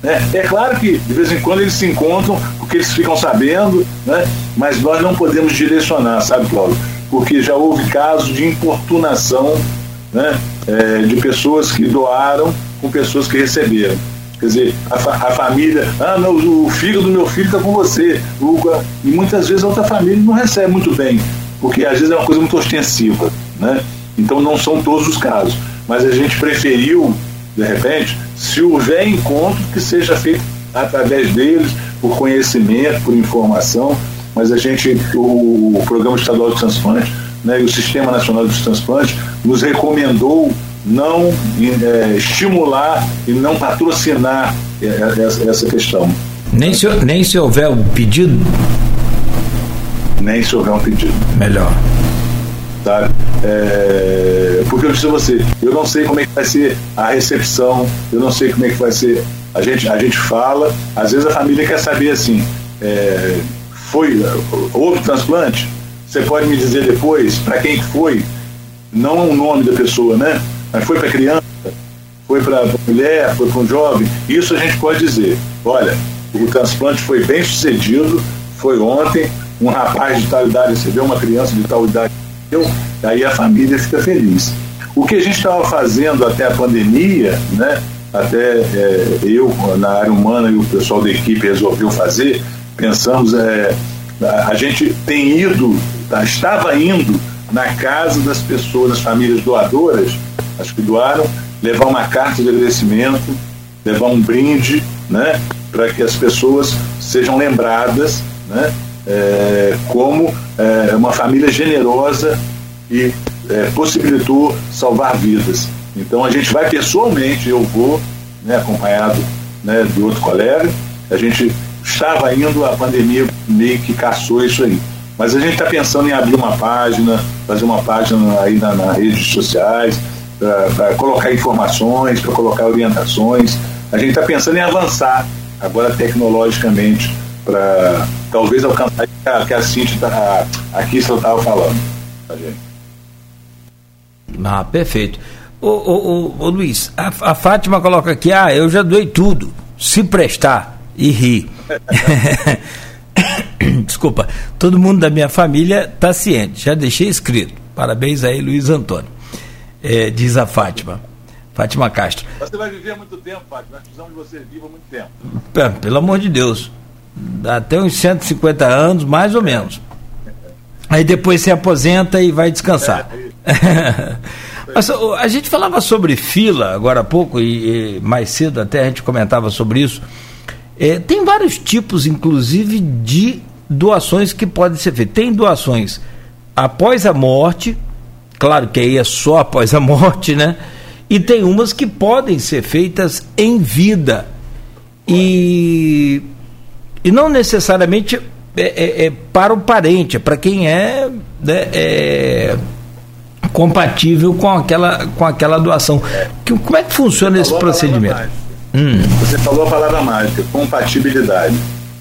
É, é claro que de vez em quando eles se encontram porque eles ficam sabendo, né? mas nós não podemos direcionar, sabe, Cláudio? Porque já houve casos de importunação né? É, de pessoas que doaram com pessoas que receberam. Quer dizer, a, fa a família, ah, não, o filho do meu filho está com você. O, e muitas vezes a outra família não recebe muito bem, porque às vezes é uma coisa muito ostensiva. Né? Então não são todos os casos. Mas a gente preferiu, de repente, se houver encontro, que seja feito através deles, por conhecimento, por informação. Mas a gente, o, o Programa Estadual de Transplante né, e o Sistema Nacional de Transplantes nos recomendou não é, estimular e não patrocinar é, é, essa, essa questão.
Nem se, nem se houver um pedido?
Nem se houver um pedido.
Melhor.
Sabe? É, porque eu disse a você, eu não sei como é que vai ser a recepção, eu não sei como é que vai ser. A gente, a gente fala, às vezes a família quer saber assim, é, foi outro transplante? Você pode me dizer depois para quem foi? Não o nome da pessoa, né? Mas foi para criança, foi para mulher, foi para um jovem. Isso a gente pode dizer. Olha, o transplante foi bem sucedido, foi ontem, um rapaz de tal idade recebeu, uma criança de tal idade recebeu, aí a família fica feliz. O que a gente estava fazendo até a pandemia, né? Até é, eu, na área humana, e o pessoal da equipe resolveu fazer, pensamos, é, a gente tem ido tá, estava indo na casa das pessoas, das famílias doadoras, as que doaram, levar uma carta de agradecimento, levar um brinde, né, para que as pessoas sejam lembradas, né, é, como é, uma família generosa e é, possibilitou salvar vidas. Então a gente vai pessoalmente, eu vou, né, acompanhado né, de outro colega, a gente estava indo, a pandemia meio que caçou isso aí. Mas a gente está pensando em abrir uma página, fazer uma página aí na, nas redes sociais, para colocar informações, para colocar orientações. A gente está pensando em avançar agora tecnologicamente para talvez alcançar a que a Cintia tá, aqui estava falando.
Ah, perfeito. Ô, ô, ô, ô Luiz, a, a, Fátima coloca aqui, ah, eu já doei tudo, se prestar e ri. [laughs] Desculpa, todo mundo da minha família está ciente, já deixei escrito. Parabéns aí, Luiz Antônio. É, diz a Fátima. Fátima Castro.
Você vai viver muito tempo, Fátima. Nós precisamos de você viva muito tempo. É,
pelo amor de Deus. Até uns 150 anos, mais ou menos. Aí depois se aposenta e vai descansar. É, [laughs] Mas, a gente falava sobre fila agora há pouco, e, e mais cedo até a gente comentava sobre isso. É, tem vários tipos, inclusive, de doações que podem ser feitas. Tem doações após a morte, claro que aí é só após a morte, né? E tem umas que podem ser feitas em vida. E, e não necessariamente é, é, é para o parente, é para quem é, né, é, compatível com aquela, com aquela doação. Que, como é que funciona esse procedimento?
Hum. Você falou a palavra mágica, compatibilidade.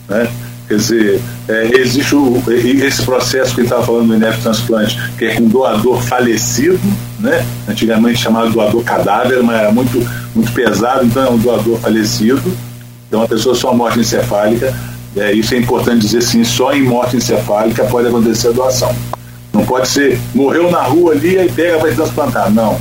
Né? Quer dizer, é, existe o, esse processo que estava falando do INEF transplante, que é com doador falecido, né? antigamente chamado doador cadáver, mas era muito, muito pesado, então é um doador falecido. Então a pessoa só morte encefálica, é, isso é importante dizer sim, só em morte encefálica pode acontecer a doação. Não pode ser, morreu na rua ali e pega para transplantar. Não.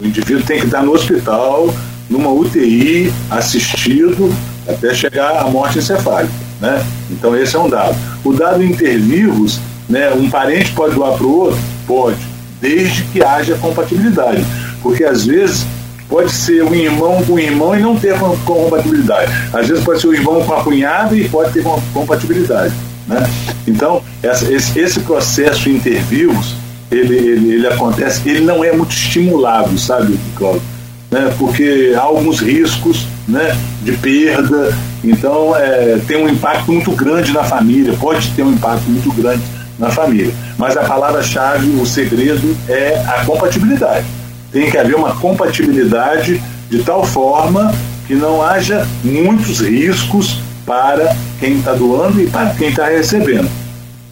O indivíduo tem que estar no hospital, numa UTI, assistido, até chegar à morte encefálica. Né? Então esse é um dado. O dado intervivos, né, um parente pode doar para o outro? Pode, desde que haja compatibilidade. Porque às vezes pode ser um irmão com um irmão e não ter compatibilidade. Às vezes pode ser um irmão com a cunhada e pode ter compatibilidade. Né? Então, essa, esse, esse, processo intervivos, ele, ele, ele, acontece, ele não é muito estimulado, sabe, Cláudio? Né? Porque há alguns riscos né, de perda. Então, é, tem um impacto muito grande na família, pode ter um impacto muito grande na família. Mas a palavra-chave, o segredo é a compatibilidade. Tem que haver uma compatibilidade de tal forma que não haja muitos riscos para quem está doando e para quem está recebendo.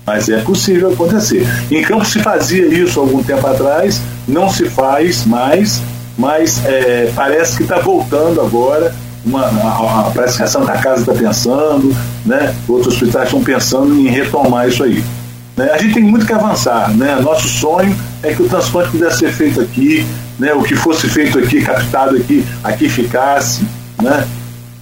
Mas é possível acontecer. Em Campos se fazia isso algum tempo atrás, não se faz mais, mas é, parece que está voltando agora. Uma, a, a, parece que a Santa Casa está pensando, né? outros hospitais estão pensando em retomar isso aí. Né? A gente tem muito que avançar. Né? Nosso sonho é que o transplante pudesse ser feito aqui, né? o que fosse feito aqui, captado aqui, aqui ficasse. Né?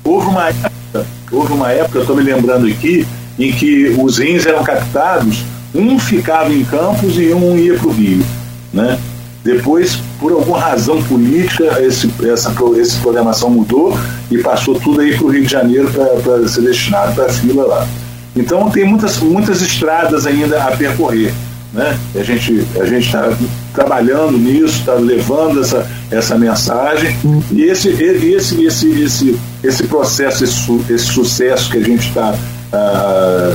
Houve uma época, houve uma época, eu estou me lembrando aqui, em que os rins eram captados, um ficava em Campos e um ia para o Rio. Né? Depois, por alguma razão política, esse, essa, essa programação mudou e passou tudo aí para o Rio de Janeiro para ser destinado para a fila lá. Então tem muitas, muitas estradas ainda a percorrer. Né? A gente a está trabalhando nisso, está levando essa, essa mensagem e esse esse esse esse esse processo, esse, esse sucesso que a gente está ah,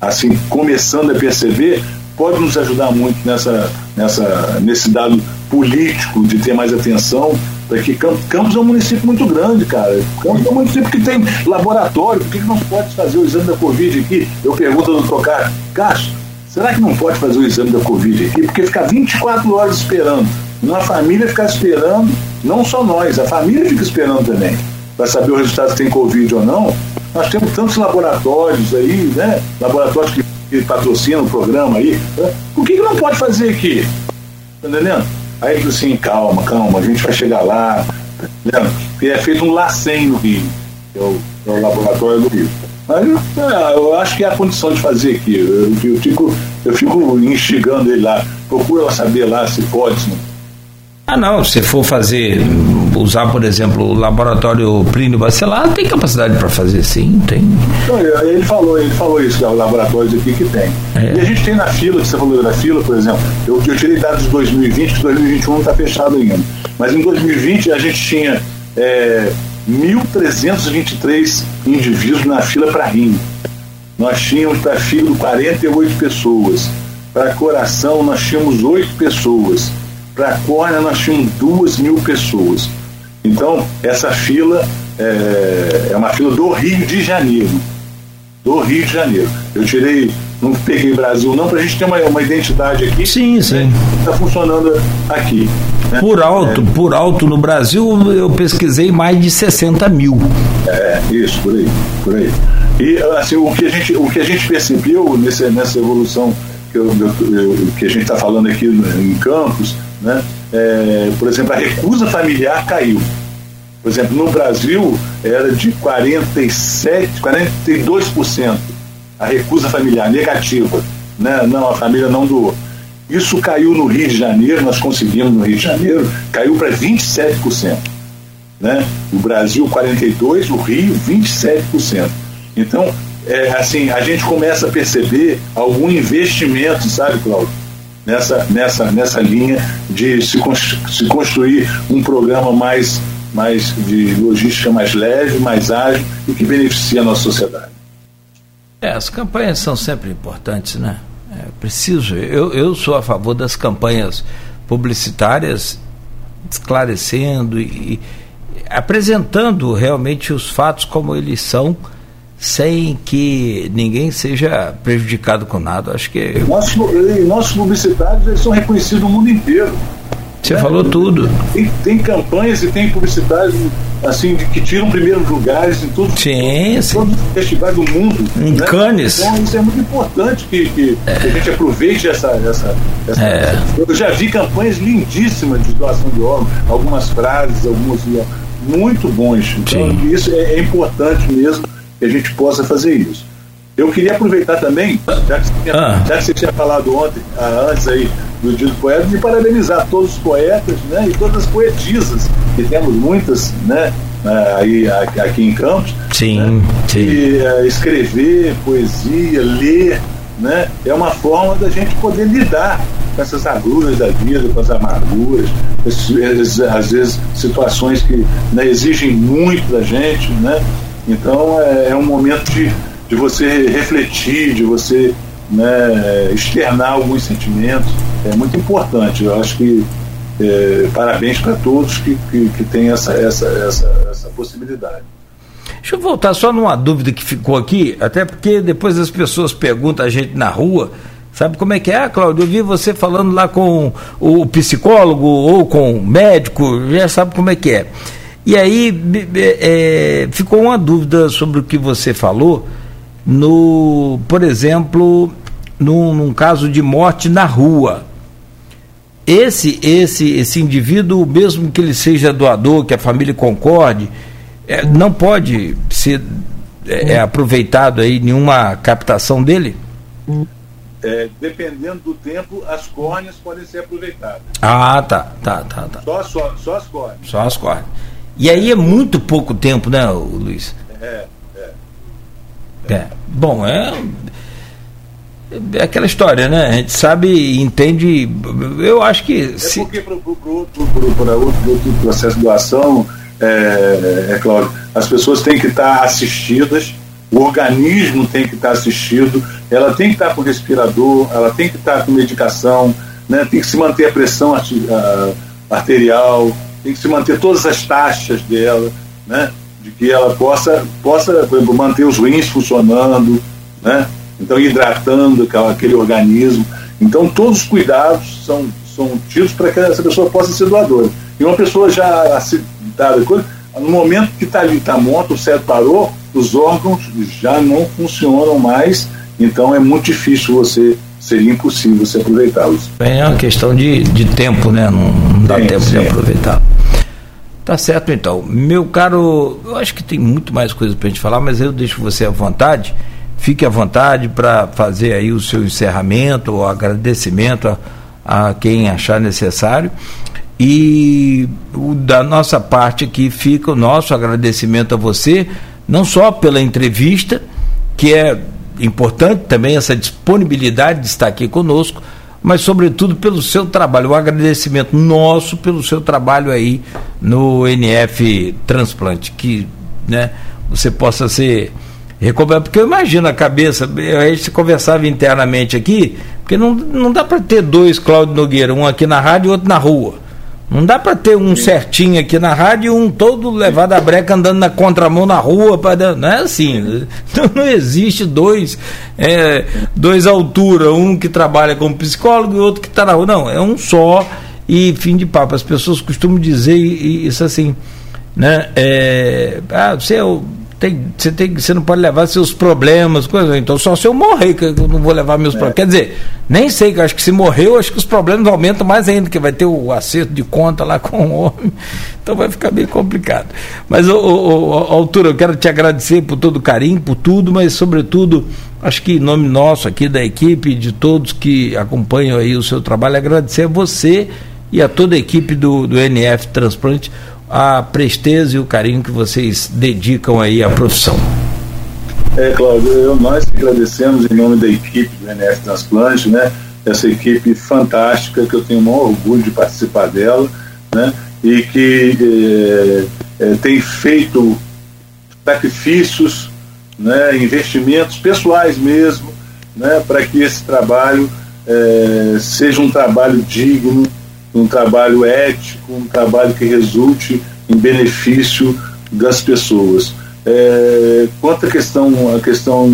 assim começando a perceber pode nos ajudar muito nessa, nessa, nesse dado político de ter mais atenção para que Campos é um município muito grande, cara. Campos é um município que tem laboratório, por que, que não pode fazer o exame da Covid aqui? Eu pergunto ao doutor Castro, Castro, será que não pode fazer o exame da Covid aqui? Porque ficar 24 horas esperando, uma família ficar esperando, não só nós, a família fica esperando também, para saber o resultado se tem Covid ou não. Nós temos tantos laboratórios aí, né? Laboratórios que que patrocina o programa aí, né? por que, que não pode fazer aqui? Tá entendendo? Aí ele assim, calma, calma, a gente vai chegar lá, tá? E é feito um LACEN no Rio, que é o, é o laboratório do Rio. Mas é, eu acho que é a condição de fazer aqui. Eu, eu, fico, eu fico instigando ele lá, procura saber lá se pode, se não
ah, não, se for fazer, usar, por exemplo, o laboratório Plínio Bacelar, tem capacidade para fazer sim, tem.
Não, ele falou, ele falou isso, que é o laboratório aqui que tem. É. E a gente tem na fila, que você falou da fila, por exemplo, eu, eu tirei dados de 2020, que 2021 não está fechado ainda. Mas em 2020 a gente tinha é, 1.323 indivíduos na fila para rim. Nós tínhamos para fígado 48 pessoas. Para coração nós tínhamos 8 pessoas para a córnea nós tínhamos duas mil pessoas. Então, essa fila é, é, uma fila do Rio de Janeiro. Do Rio de Janeiro. Eu tirei, não peguei Brasil não, para a gente ter uma, uma identidade aqui.
Sim, né, sim.
Está funcionando aqui.
Né? Por alto, é, por alto no Brasil eu pesquisei mais de 60 mil.
É, isso, por aí, por aí. E assim, o que a gente, o que a gente percebeu nesse, nessa evolução que, eu, eu, que a gente está falando aqui em Campos, né? É, por exemplo, a recusa familiar caiu. Por exemplo, no Brasil era de 47, 42% a recusa familiar negativa. Né? Não, a família não doou. Isso caiu no Rio de Janeiro, nós conseguimos no Rio de Janeiro, caiu para 27%. Né? O Brasil 42%, o Rio 27%. Então, é, assim, a gente começa a perceber algum investimento, sabe, Cláudio? Nessa, nessa, nessa linha de se, se construir um programa mais, mais de logística mais leve, mais ágil e que beneficie a nossa sociedade.
É, as campanhas são sempre importantes, né? É preciso. Eu, eu sou a favor das campanhas publicitárias esclarecendo e, e apresentando realmente os fatos como eles são sem que ninguém seja prejudicado com nada. Acho que.
Nossos, nossos publicitários eles são reconhecidos no mundo inteiro.
Você né? falou tudo.
Tem, tem, campanhas e tem publicidades assim, que tiram primeiros lugares em todos,
sim,
todos, todos os festivais do mundo.
Em né? Cannes.
Então isso é muito importante que, que, é. que a gente aproveite essa. essa, essa é. Eu já vi campanhas lindíssimas de doação de órgãos, algumas frases, algumas muito bons. Então, sim. isso é, é importante mesmo que a gente possa fazer isso. Eu queria aproveitar também, já que você tinha, ah. já que você tinha falado ontem, ah, antes aí do Dia do Poeta, de parabenizar todos os poetas né, e todas as poetisas, que temos muitas né, ah, aí aqui em Campos.
Sim,
né,
sim.
E uh, escrever poesia, ler, né, é uma forma da gente poder lidar com essas agruras da vida, com as amarguras, às vezes situações que né, exigem muito da gente, né? Então é, é um momento de, de você refletir, de você né, externar alguns sentimentos. É muito importante. Eu acho que é, parabéns para todos que, que, que têm essa, essa, essa, essa possibilidade.
Deixa eu voltar só numa dúvida que ficou aqui, até porque depois as pessoas perguntam a gente na rua, sabe como é que é? Ah, Cláudio, eu vi você falando lá com o psicólogo ou com o médico, já sabe como é que é. E aí é, ficou uma dúvida sobre o que você falou, no, por exemplo, num, num caso de morte na rua. Esse, esse, esse indivíduo, mesmo que ele seja doador, que a família concorde, é, não pode ser é, é, aproveitado aí nenhuma captação dele?
É, dependendo do tempo, as córneas podem ser aproveitadas.
Ah, tá, tá, tá, tá.
Só, só, só as córneas.
Só as córneas. E aí é muito pouco tempo, né, Luiz?
É,
é. é. Bom, é, é aquela história, né? A gente sabe e entende. Eu acho que.
É se... porque para outro, outro processo de doação é, é claro, as pessoas têm que estar assistidas, o organismo tem que estar assistido, ela tem que estar com respirador, ela tem que estar com medicação, né, tem que se manter a pressão arterial, tem que se manter todas as taxas dela, né, de que ela possa, possa exemplo, manter os rins funcionando, né, então hidratando aquela, aquele organismo. Então todos os cuidados são, são tidos para que essa pessoa possa ser doadora. E uma pessoa já acidentada, no momento que está ali, está morto, o cérebro parou, os órgãos já não funcionam mais, então é muito difícil você, seria impossível você aproveitá-los.
É uma questão de, de tempo, né? Não, não dá sim, tempo sim. de aproveitar. Tá certo então. Meu caro, eu acho que tem muito mais coisa para a gente falar, mas eu deixo você à vontade. Fique à vontade para fazer aí o seu encerramento, o agradecimento a, a quem achar necessário. E o, da nossa parte aqui fica o nosso agradecimento a você, não só pela entrevista, que é importante também essa disponibilidade de estar aqui conosco, mas sobretudo pelo seu trabalho, o agradecimento nosso pelo seu trabalho aí no NF Transplante, que né, você possa ser recobrado, porque eu imagino a cabeça, a gente conversava internamente aqui, porque não, não dá para ter dois Cláudio Nogueira, um aqui na rádio e outro na rua. Não dá para ter um certinho aqui na rádio e um todo levado a breca andando na contramão na rua. Pra, não é assim. [laughs] Não, não existe dois, é, dois altura, um que trabalha como psicólogo e outro que está na rua. Não, é um só e fim de papo. As pessoas costumam dizer isso assim. Né? É, ah, você é o tem, você, tem, você não pode levar seus problemas, coisa. Então só se eu morrer, que eu não vou levar meus é. problemas. Quer dizer, nem sei, que acho que se morrer, eu acho que os problemas aumentam mais ainda, que vai ter o acerto de conta lá [laughs] com o homem. Então vai ficar bem complicado. Mas, ô, ô, ô, altura, eu quero te agradecer por todo o carinho, por tudo, mas sobretudo, acho que em nome nosso aqui da equipe, de todos que acompanham aí o seu trabalho, agradecer a você e a toda a equipe do, do NF Transplante a presteza e o carinho que vocês dedicam aí à profissão.
É, Cláudio, eu, nós agradecemos em nome da equipe do NF Transplante, né? Essa equipe fantástica, que eu tenho o maior orgulho de participar dela, né? E que é, é, tem feito sacrifícios, né? investimentos pessoais mesmo, né? Para que esse trabalho é, seja um trabalho digno, um trabalho ético, um trabalho que resulte em benefício das pessoas. É, quanto à questão, a questão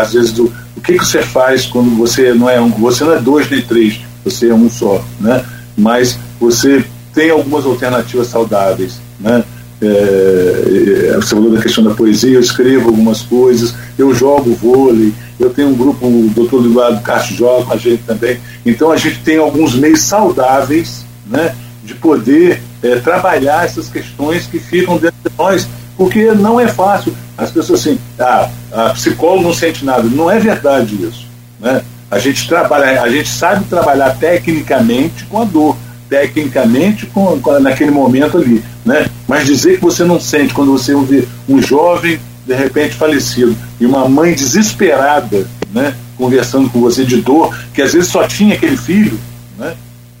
às vezes do o que, que você faz quando você não é um, você não é dois nem três, você é um só, né? Mas você tem algumas alternativas saudáveis, né? É, é você falou da questão da poesia, eu escrevo algumas coisas, eu jogo vôlei, eu tenho um grupo, o doutor Eduardo Castro joga com a gente também. Então a gente tem alguns meios saudáveis né, de poder é, trabalhar essas questões que ficam dentro de nós, porque não é fácil. As pessoas assim, ah, a psicólogo não sente nada. Não é verdade isso. Né? A gente trabalha, a gente sabe trabalhar tecnicamente com a dor, tecnicamente com, com, naquele momento ali, né? Mas dizer que você não sente quando você vê um jovem de repente falecido e uma mãe desesperada, né, conversando com você de dor, que às vezes só tinha aquele filho, né,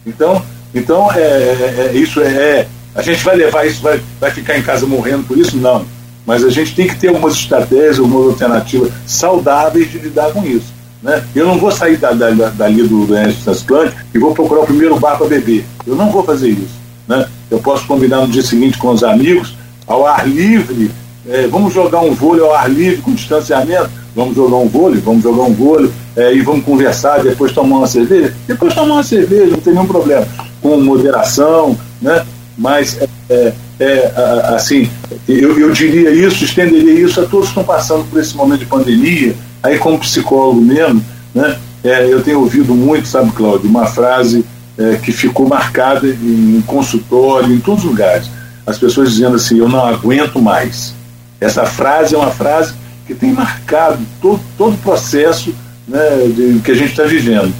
Então, então é, é, é isso é, é, A gente vai levar isso, vai, vai ficar em casa morrendo por isso? Não. Mas a gente tem que ter algumas estratégias, algumas alternativas saudáveis de lidar com isso. Né? Eu não vou sair da, da, dali do doença transplante e vou procurar o primeiro bar para beber. Eu não vou fazer isso. Né? Eu posso combinar no dia seguinte com os amigos, ao ar livre, é, vamos jogar um vôlei ao ar livre com distanciamento, vamos jogar um vôlei, vamos jogar um vôlei é, e vamos conversar, depois tomar uma cerveja, depois tomar uma cerveja, não tem nenhum problema, com moderação, né? Mas é, é, é assim, eu, eu diria isso, estenderia isso a todos que estão passando por esse momento de pandemia, aí como psicólogo mesmo, né? É, eu tenho ouvido muito, sabe, Cláudio, uma frase é, que ficou marcada em, consultório, em todos os lugares. As pessoas dizendo assim, eu não aguento mais. Essa frase é uma frase que tem marcado todo, todo o processo né, de, que a gente está vivendo.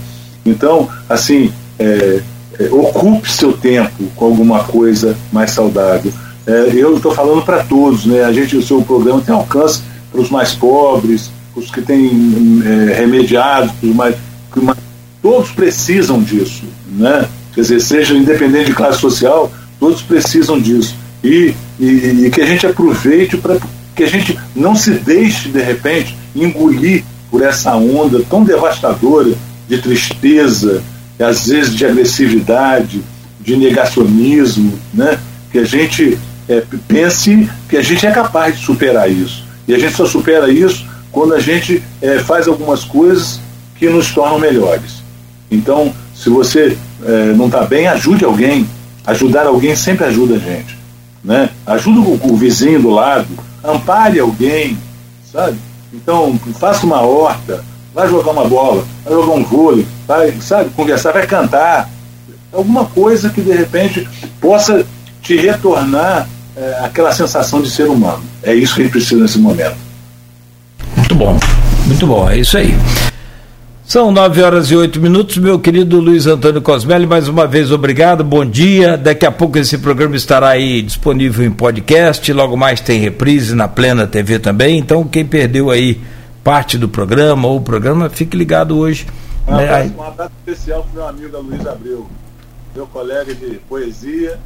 Então, assim, é, é, ocupe seu tempo com alguma coisa mais saudável. É, eu estou falando para todos, né? A gente, o seu programa tem alcance para os mais pobres, os que têm é, remediado, os mais, mais, todos precisam disso, né? Quer dizer, seja independente de classe social, todos precisam disso. E, e, e que a gente aproveite para que a gente não se deixe, de repente, engolir por essa onda tão devastadora de tristeza, às vezes de agressividade, de negacionismo, né? que a gente é, pense que a gente é capaz de superar isso. E a gente só supera isso quando a gente é, faz algumas coisas que nos tornam melhores. Então, se você é, não está bem, ajude alguém. Ajudar alguém sempre ajuda a gente. Né? Ajuda o, o vizinho do lado, ampare alguém, sabe? Então, faça uma horta, vai jogar uma bola, vai jogar um vôlei, vai, sabe, conversar, vai cantar. Alguma coisa que de repente possa te retornar é, aquela sensação de ser humano. É isso que a gente precisa nesse momento.
Muito bom, muito bom, é isso aí. São nove horas e oito minutos, meu querido Luiz Antônio Cosmelli, mais uma vez obrigado, bom dia. Daqui a pouco esse programa estará aí disponível em podcast, logo mais tem reprise na Plena TV também, então quem perdeu aí parte do programa ou o programa, fique ligado hoje.
Um né? abraço, um abraço especial para o meu amigo Luiz Abreu, meu colega de poesia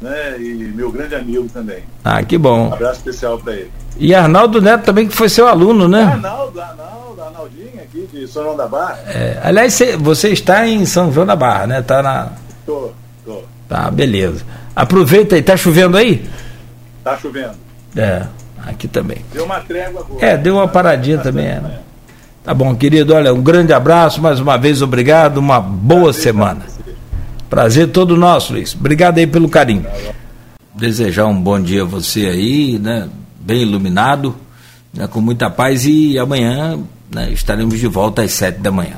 né, e meu grande amigo também.
Ah, que bom.
Um abraço especial para ele.
E Arnaldo Neto também, que foi seu aluno, né?
Arnaldo, Arnaldo, Arnaldinho aqui de São João da Barra.
É, aliás, você está em São João da Barra, né? Tá na.
Tô, tô.
Tá, beleza. Aproveita aí, tá chovendo aí?
Tá chovendo.
É, aqui também.
Deu uma trégua agora.
É, deu uma paradinha também. É. Tá bom, querido, olha, um grande abraço, mais uma vez, obrigado, uma boa Prazer, semana. Prazer todo nosso, Luiz. Obrigado aí pelo carinho. Desejar um bom dia a você aí, né? bem iluminado, né, com muita paz e amanhã né, estaremos de volta às sete da manhã.